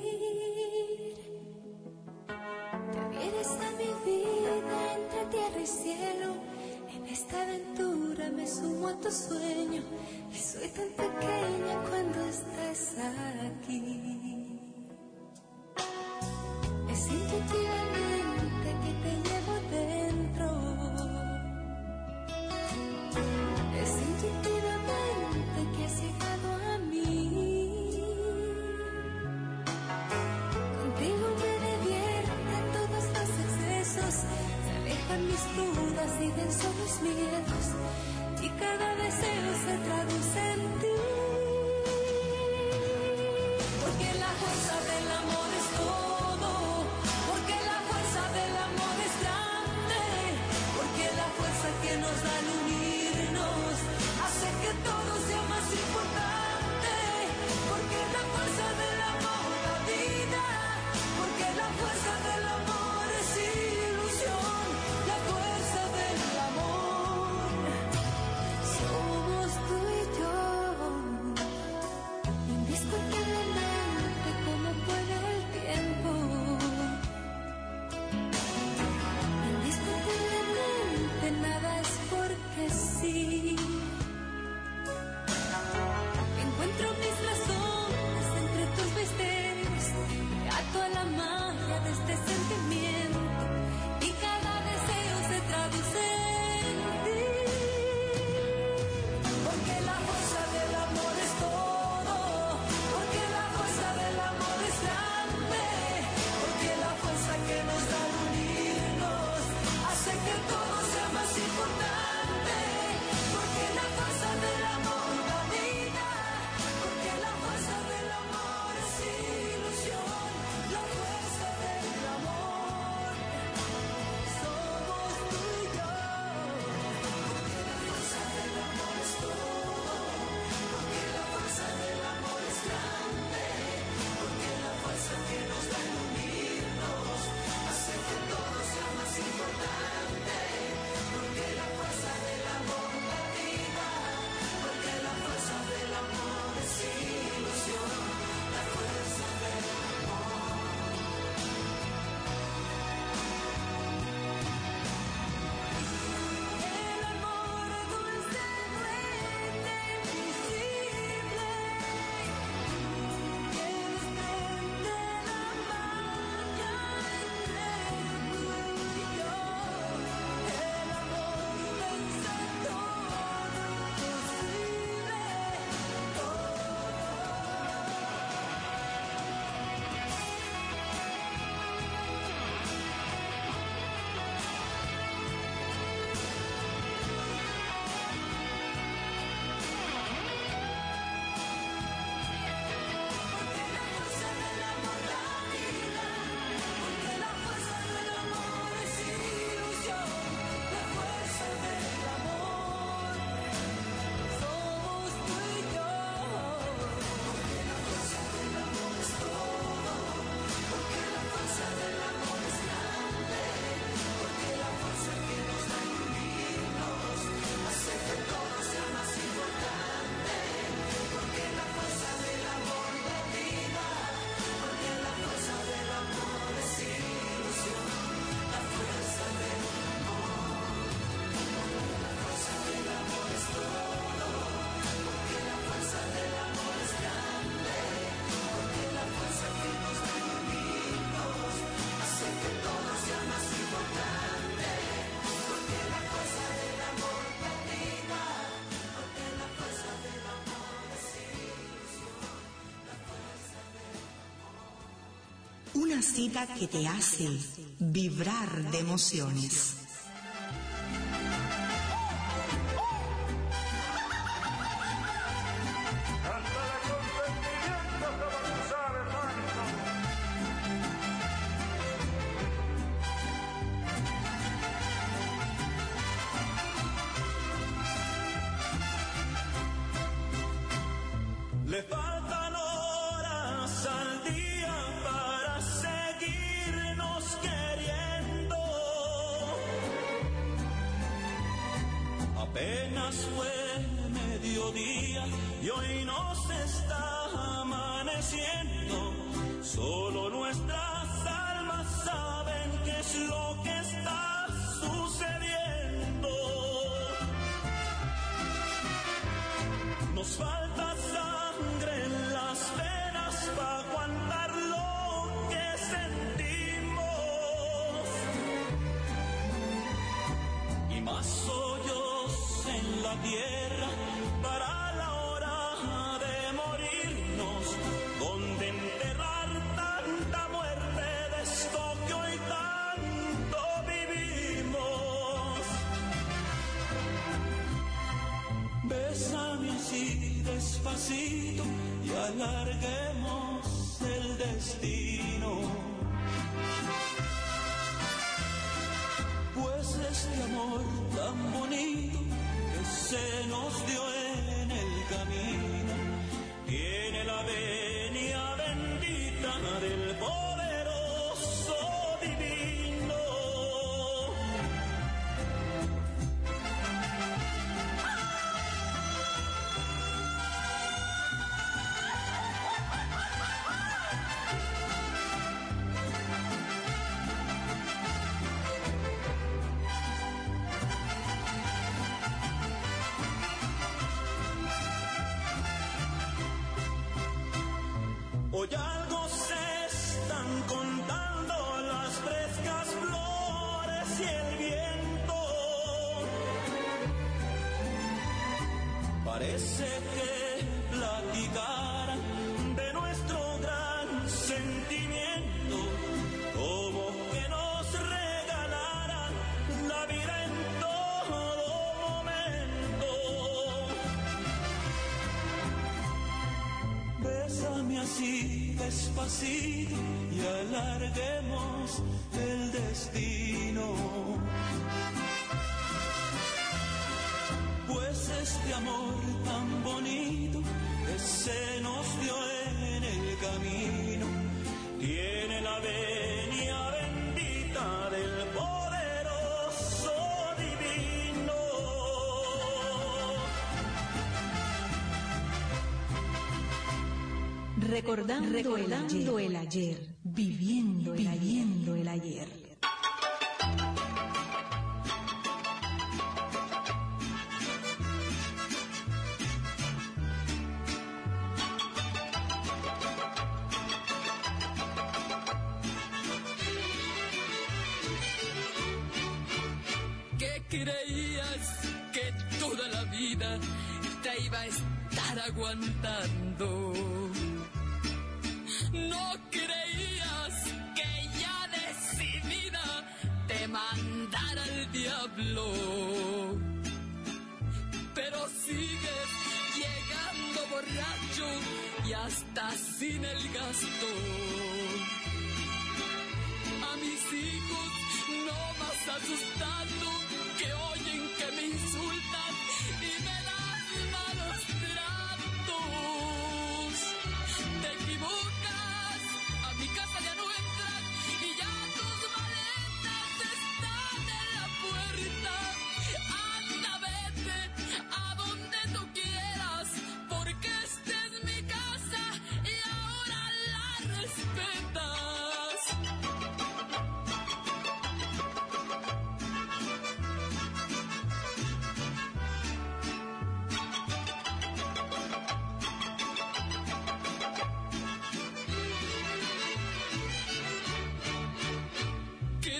Te vieres a mi vida entre tierra y cielo. En esta aventura me sumo a tu sueño. Los miedos. Y cada deseo se traduce Cita que te hace vibrar de emociones. larga despacito y alarguemos el destino. Pues este amor Recordando, el ayer.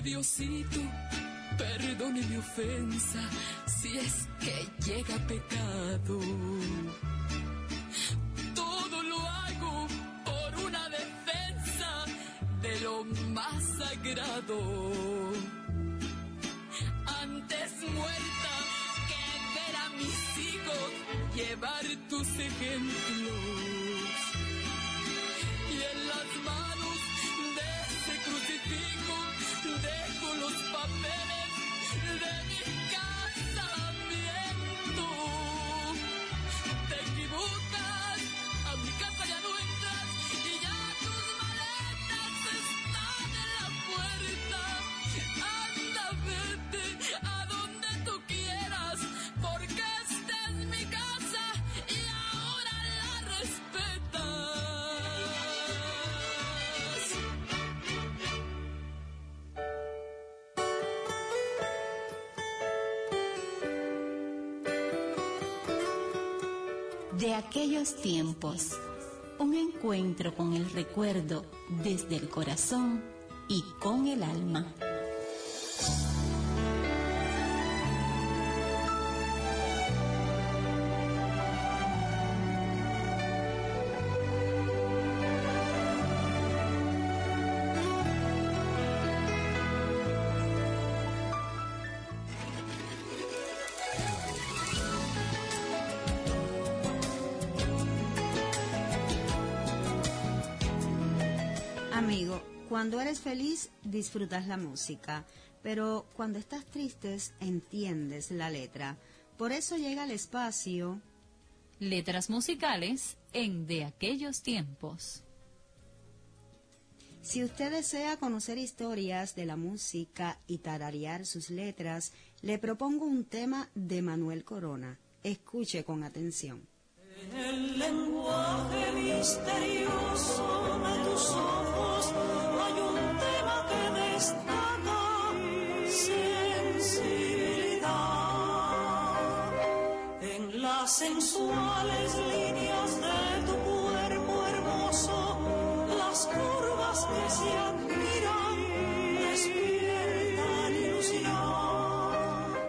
Diosito, perdone mi ofensa si es que llega pecado. Todo lo hago por una defensa de lo más sagrado. de aquellos tiempos, un encuentro con el recuerdo desde el corazón y con el alma. Cuando eres feliz disfrutas la música, pero cuando estás triste entiendes la letra. Por eso llega el espacio Letras musicales en De aquellos tiempos. Si usted desea conocer historias de la música y tararear sus letras, le propongo un tema de Manuel Corona. Escuche con atención. El lenguaje misterioso de tus ojos sensuales líneas de tu cuerpo hermoso las curvas que se admiran ilusión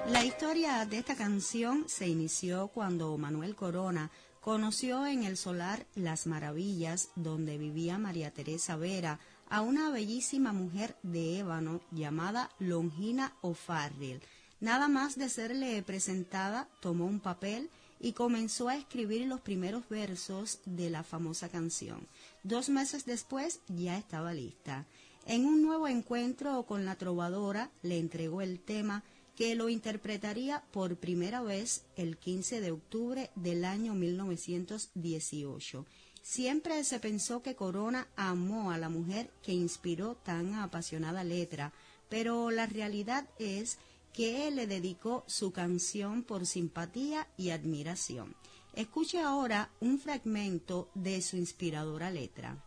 La historia de esta canción se inició cuando Manuel Corona conoció en el solar Las Maravillas, donde vivía María Teresa Vera, a una bellísima mujer de ébano llamada Longina O'Farrill. Nada más de serle presentada, tomó un papel y comenzó a escribir los primeros versos de la famosa canción. Dos meses después ya estaba lista. En un nuevo encuentro con la trovadora le entregó el tema que lo interpretaría por primera vez el 15 de octubre del año 1918. Siempre se pensó que Corona amó a la mujer que inspiró tan apasionada letra, pero la realidad es que él le dedicó su canción por simpatía y admiración. Escuche ahora un fragmento de su inspiradora letra.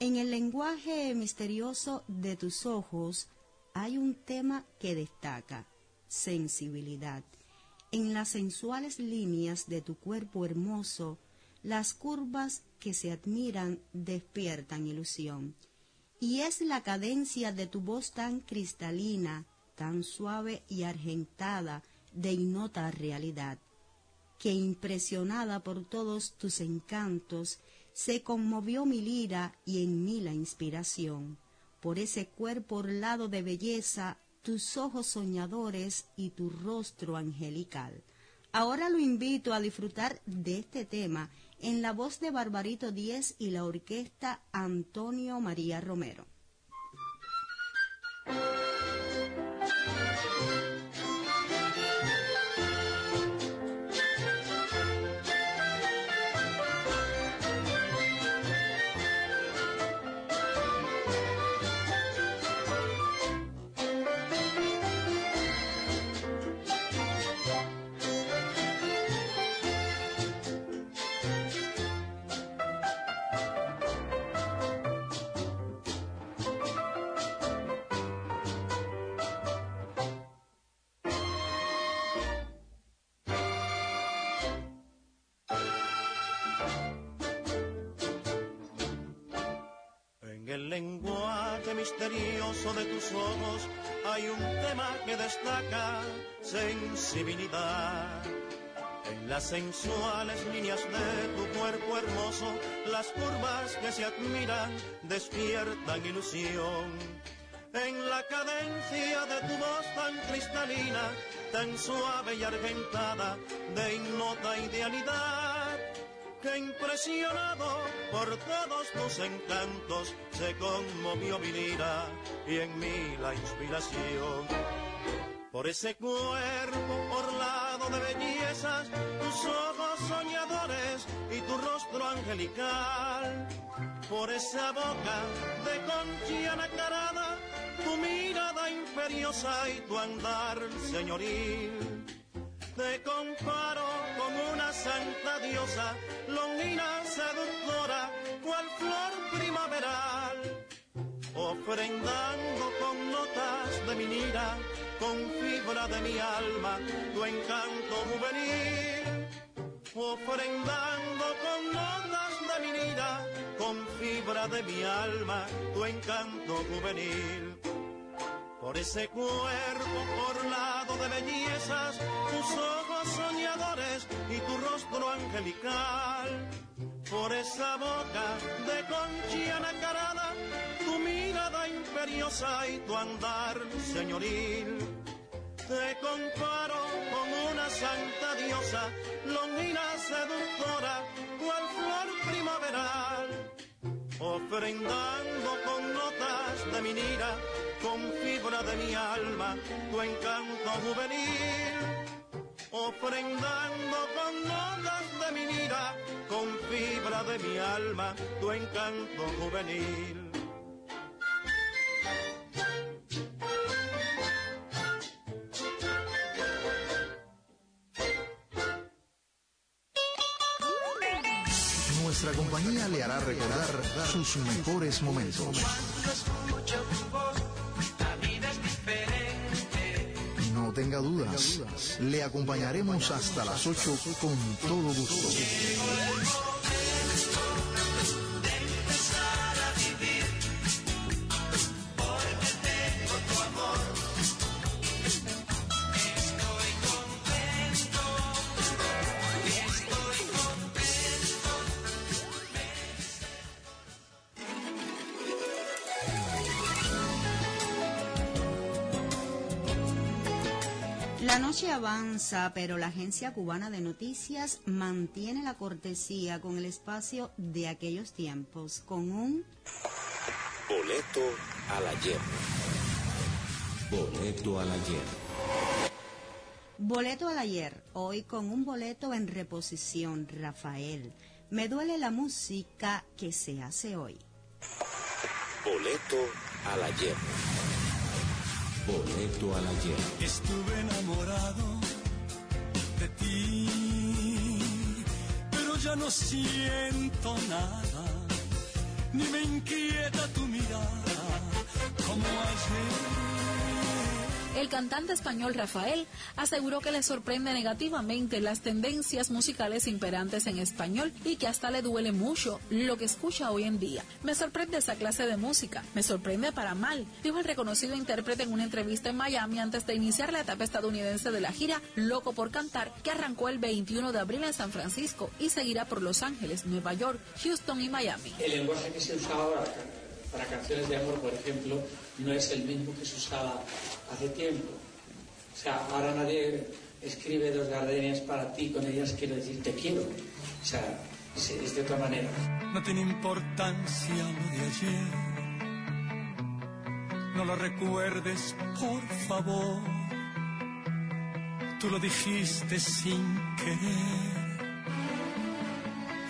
En el lenguaje misterioso de tus ojos hay un tema que destaca, sensibilidad. En las sensuales líneas de tu cuerpo hermoso, las curvas que se admiran despiertan ilusión. Y es la cadencia de tu voz tan cristalina, tan suave y argentada, de ignota realidad, que impresionada por todos tus encantos, se conmovió mi lira y en mí la inspiración por ese cuerpo orlado de belleza, tus ojos soñadores y tu rostro angelical. Ahora lo invito a disfrutar de este tema en la voz de Barbarito Díez y la orquesta Antonio María Romero. Misterioso de tus ojos hay un tema que destaca sensibilidad. En las sensuales líneas de tu cuerpo hermoso, las curvas que se admiran despiertan ilusión. En la cadencia de tu voz tan cristalina, tan suave y argentada, de ignota idealidad, que impresionado por todos tus encantos se conmovió mi lira y en mí la inspiración. Por ese cuerpo orlado de bellezas, tus ojos soñadores y tu rostro angelical. Por esa boca de concha nacarada, tu mirada imperiosa y tu andar señoril. Te comparo con una santa diosa, longina seductora, cual flor primaveral, ofrendando con notas de mi lira, con fibra de mi alma, tu encanto juvenil, ofrendando con notas de mi lira, con fibra de mi alma, tu encanto juvenil. Por ese cuerpo orlado de bellezas, tus ojos soñadores y tu rostro angelical. Por esa boca de concha nacarada, tu mirada imperiosa y tu andar señoril. Te comparo con una santa diosa, longina seductora, cual flor primaveral, ofrendando con de mi con fibra de mi alma, tu encanto juvenil. Ofrendando con notas de mi nina, con fibra de mi alma, tu encanto juvenil. Nuestra compañía le hará recordar sus mejores momentos. Tenga dudas, le acompañaremos hasta las 8 con todo gusto. La noche avanza, pero la Agencia Cubana de Noticias mantiene la cortesía con el espacio de aquellos tiempos, con un Boleto al ayer. Boleto al ayer. boleto al ayer, hoy con un boleto en reposición, Rafael. Me duele la música que se hace hoy. Boleto al ayer. Boleto al ayer. Estuve enamorado de ti, pero ya no siento nada, ni me inquieta tu mirada como ayer. El cantante español Rafael aseguró que le sorprende negativamente las tendencias musicales imperantes en español y que hasta le duele mucho lo que escucha hoy en día. Me sorprende esa clase de música, me sorprende para mal, dijo el reconocido intérprete en una entrevista en Miami antes de iniciar la etapa estadounidense de la gira Loco por Cantar, que arrancó el 21 de abril en San Francisco y seguirá por Los Ángeles, Nueva York, Houston y Miami. El lenguaje que se ahora para canciones de amor, por ejemplo, no es el mismo que se usaba hace tiempo. O sea, ahora nadie escribe dos gardenias para ti, con ellas quiero decir te quiero. O sea, es, de otra manera. No tiene importancia lo de ayer. No lo recuerdes, por favor. Tú lo dijiste sin querer.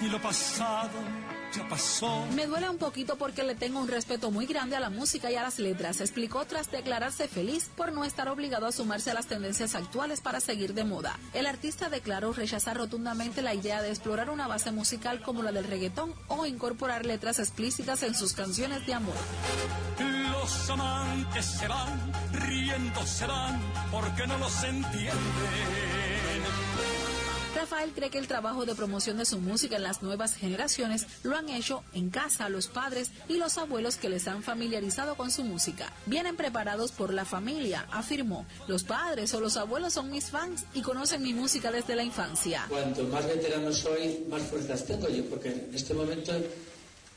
Y lo pasado ya pasó. Me duele un poquito porque le tengo un respeto muy grande a la música y a las letras, explicó tras declararse feliz por no estar obligado a sumarse a las tendencias actuales para seguir de moda. El artista declaró rechazar rotundamente la idea de explorar una base musical como la del reggaetón o incorporar letras explícitas en sus canciones de amor. Los amantes se van, riendo se van, porque no los entienden. Rafael cree que el trabajo de promoción de su música en las nuevas generaciones lo han hecho en casa los padres y los abuelos que les han familiarizado con su música. Vienen preparados por la familia, afirmó. Los padres o los abuelos son mis fans y conocen mi música desde la infancia. Cuanto más veterano soy, más fuerzas tengo yo, porque en este momento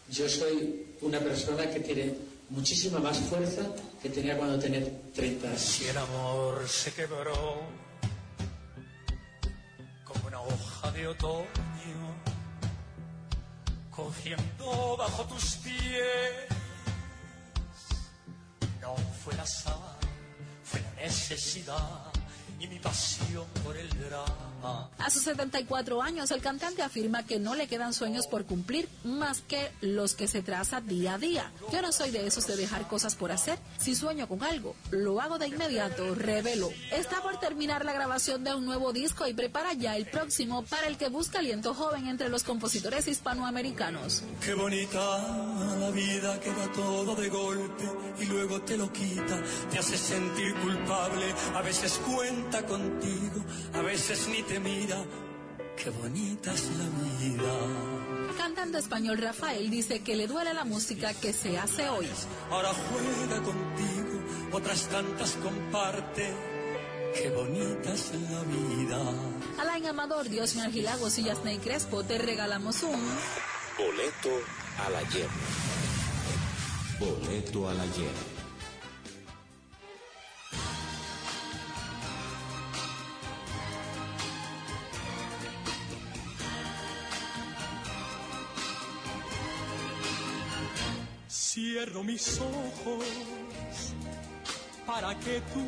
yo soy una persona que tiene muchísima más fuerza que tenía cuando tenía 30 años. Si el amor se quebró hoja de otoño, cogiendo bajo tus pies. No fue la sal, fue la necesidad y mi pasión por el drama. A sus 74 años, el cantante afirma que no le quedan sueños por cumplir más que los que se traza día a día. Yo no soy de esos de dejar cosas por hacer. Si sueño con algo, lo hago de inmediato, revelo. Está por terminar la grabación de un nuevo disco y prepara ya el próximo para el que busca aliento joven entre los compositores hispanoamericanos. Qué bonita la vida que da todo de golpe y luego te lo quita, te hace sentir culpable, a veces cuenta contigo, a veces ni te mira. Qué bonita es la vida. Cantante español Rafael dice que le duele la música que se hace hoy. Ahora juega contigo, otras tantas comparte. Qué bonita es la vida. Alain Amador, Dios Gilagos y Yasney Crespo te regalamos un Boleto al ayer. Boleto al ayer. Si Cierro mis ojos para que tú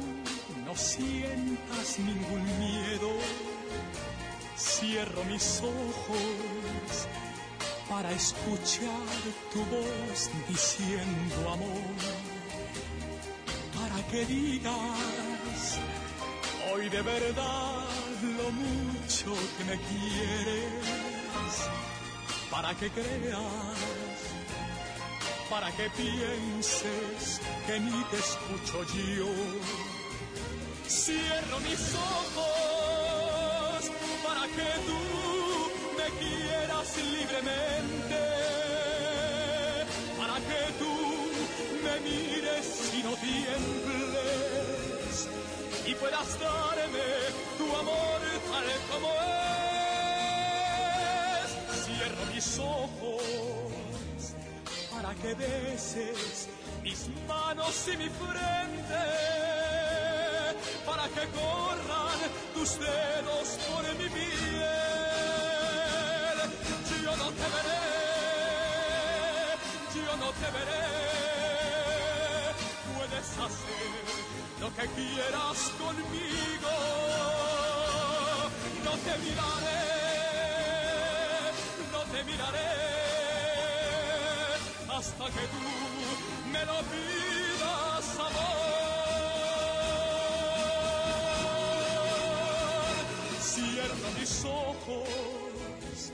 no sientas ningún miedo. Cierro mis ojos para escuchar tu voz diciendo amor. Para que digas hoy de verdad lo mucho que me quieres. Para que creas para que pienses que ni te escucho yo. Cierro mis ojos para que tú me quieras libremente, para que tú me mires y no tiembles y puedas darme tu amor tal como es. Cierro mis ojos para que beses mis manos y mi frente, para que corran tus dedos por mi piel. Yo no te veré, yo no te veré, puedes hacer lo que quieras conmigo, no te miraré, no te miraré hasta que tú me lo pidas, amor. Cierro mis ojos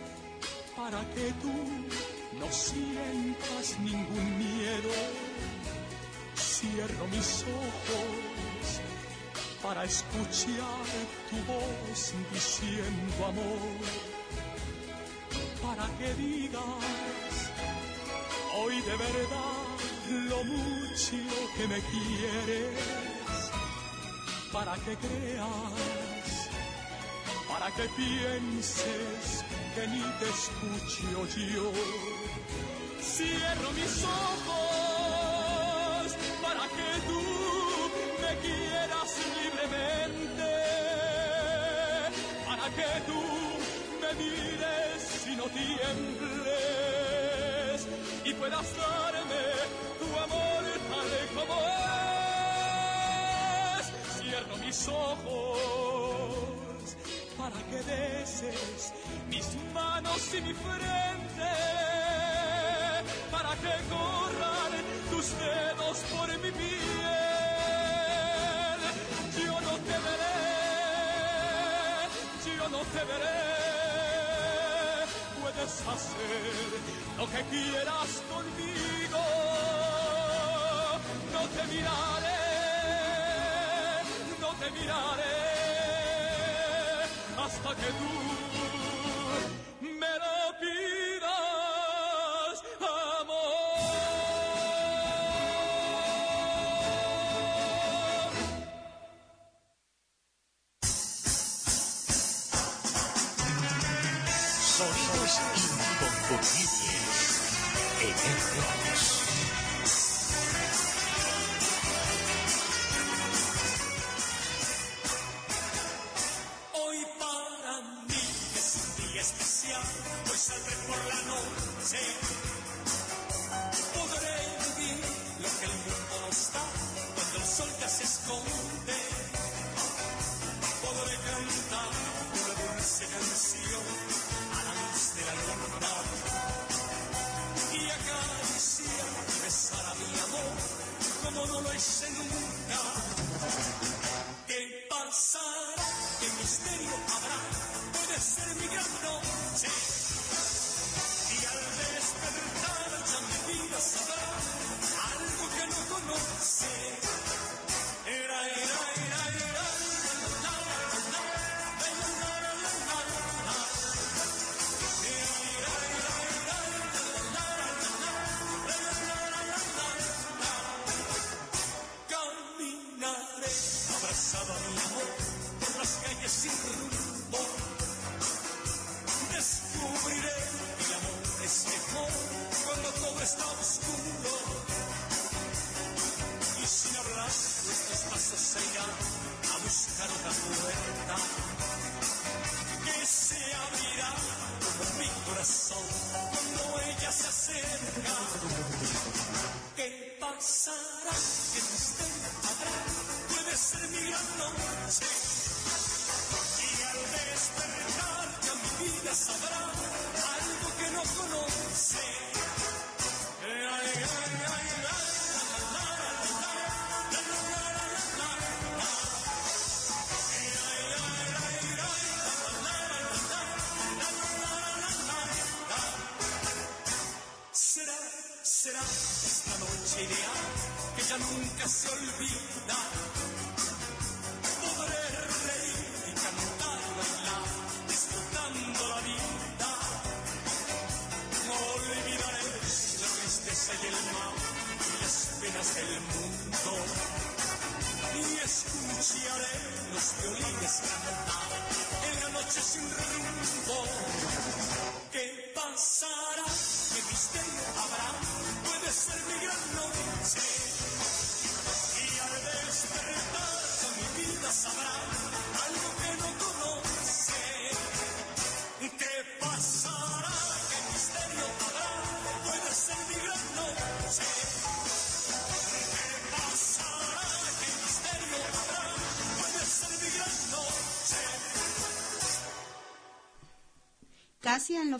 para que tú no sientas ningún miedo. Cierro mis ojos para escuchar tu voz diciendo amor. Para que digas de verdad lo mucho que me quieres, para que creas, para que pienses que ni te escucho yo. Cierro mis ojos para que tú me quieras libremente, para que tú me mires y no tiembles y puedas darme tu amor tal como es. Cierro mis ojos para que beses mis manos y mi frente, para que corran tus dedos por mi piel. Yo no te veré, yo no te veré puedes lo que quieras conmigo. No te miraré, no te miraré hasta que tú pasará? ¿Qué misterio habrá? Puede ser mi gran noche.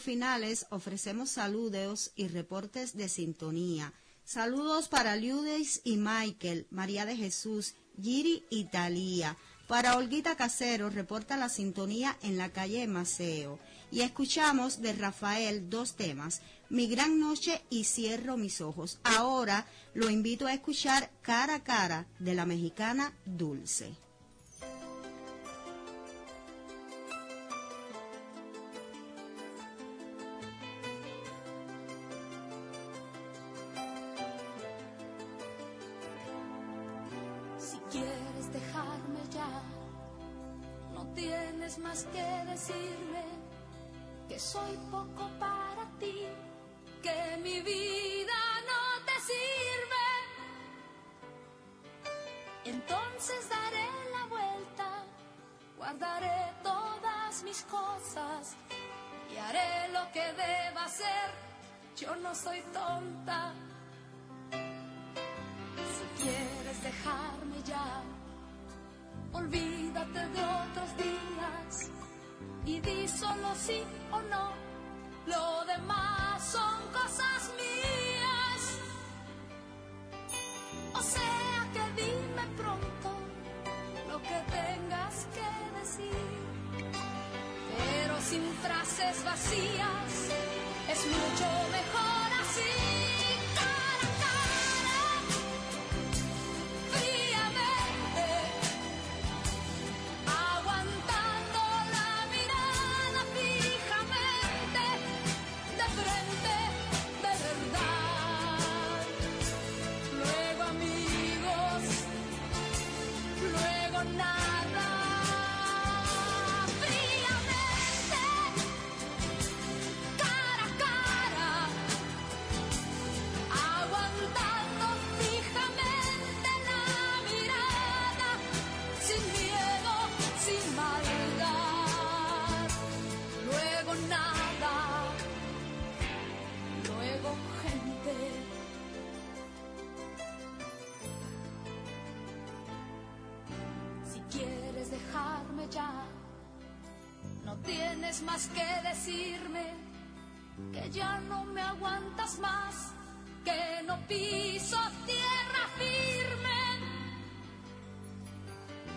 Finales ofrecemos saludos y reportes de sintonía. Saludos para Liudis y Michael, María de Jesús, Giri y Talía. Para Olguita Casero reporta la sintonía en la calle Maceo. Y escuchamos de Rafael dos temas, Mi gran noche y Cierro mis ojos. Ahora lo invito a escuchar Cara a Cara de la mexicana Dulce. Tienes más que decirme que soy poco para ti, que mi vida no te sirve. Entonces daré la vuelta, guardaré todas mis cosas y haré lo que deba hacer. Yo no soy tonta. Si quieres dejarme ya, olvídate de otros días y di solo sí o no. Lo demás son cosas mías. O sea que dime pronto lo que tengas que decir. Pero sin frases vacías es mucho piso tierra firme.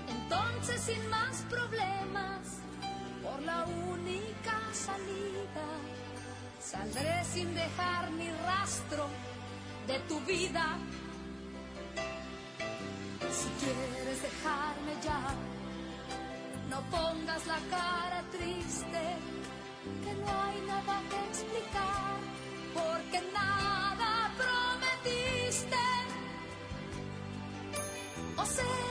Entonces sin más problemas, por la única salida, saldré sin dejar ni rastro de tu vida. Si quieres dejarme ya, no pongas la cara triste, que no hay nada que explicar, porque nada O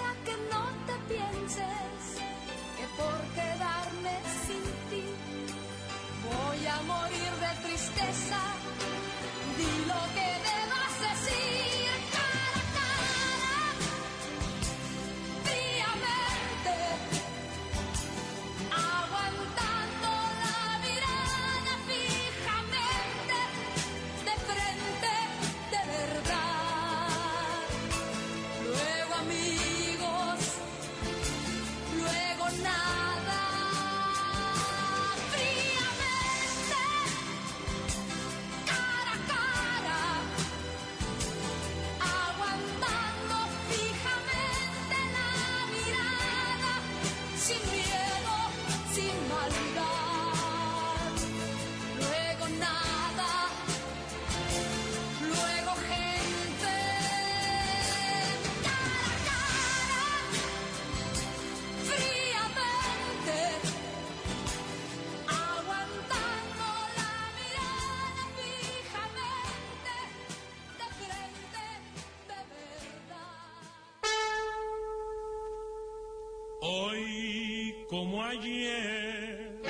ayer.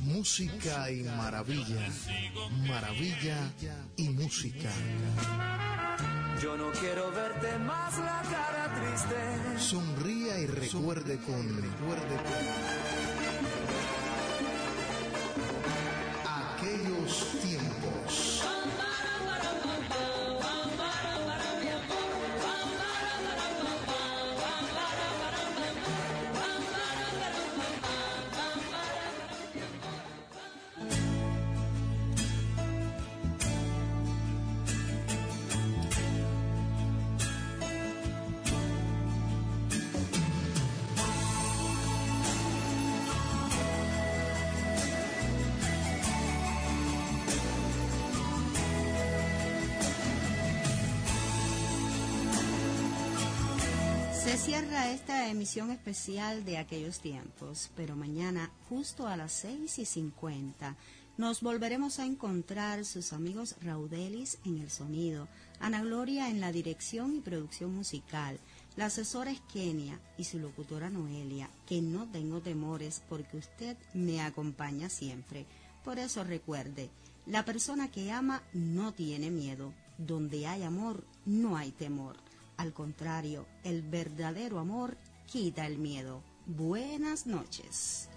Música y maravilla, maravilla y música. Yo no quiero verte más la cara triste. Sonría y recuerde con, recuerde con cierra esta emisión especial de aquellos tiempos, pero mañana, justo a las 6 y 50, nos volveremos a encontrar sus amigos Raudelis en el sonido, Ana Gloria en la dirección y producción musical, la asesora es Kenia y su locutora Noelia, que no tengo temores porque usted me acompaña siempre. Por eso recuerde, la persona que ama no tiene miedo. Donde hay amor, no hay temor. Al contrario, el verdadero amor quita el miedo. Buenas noches.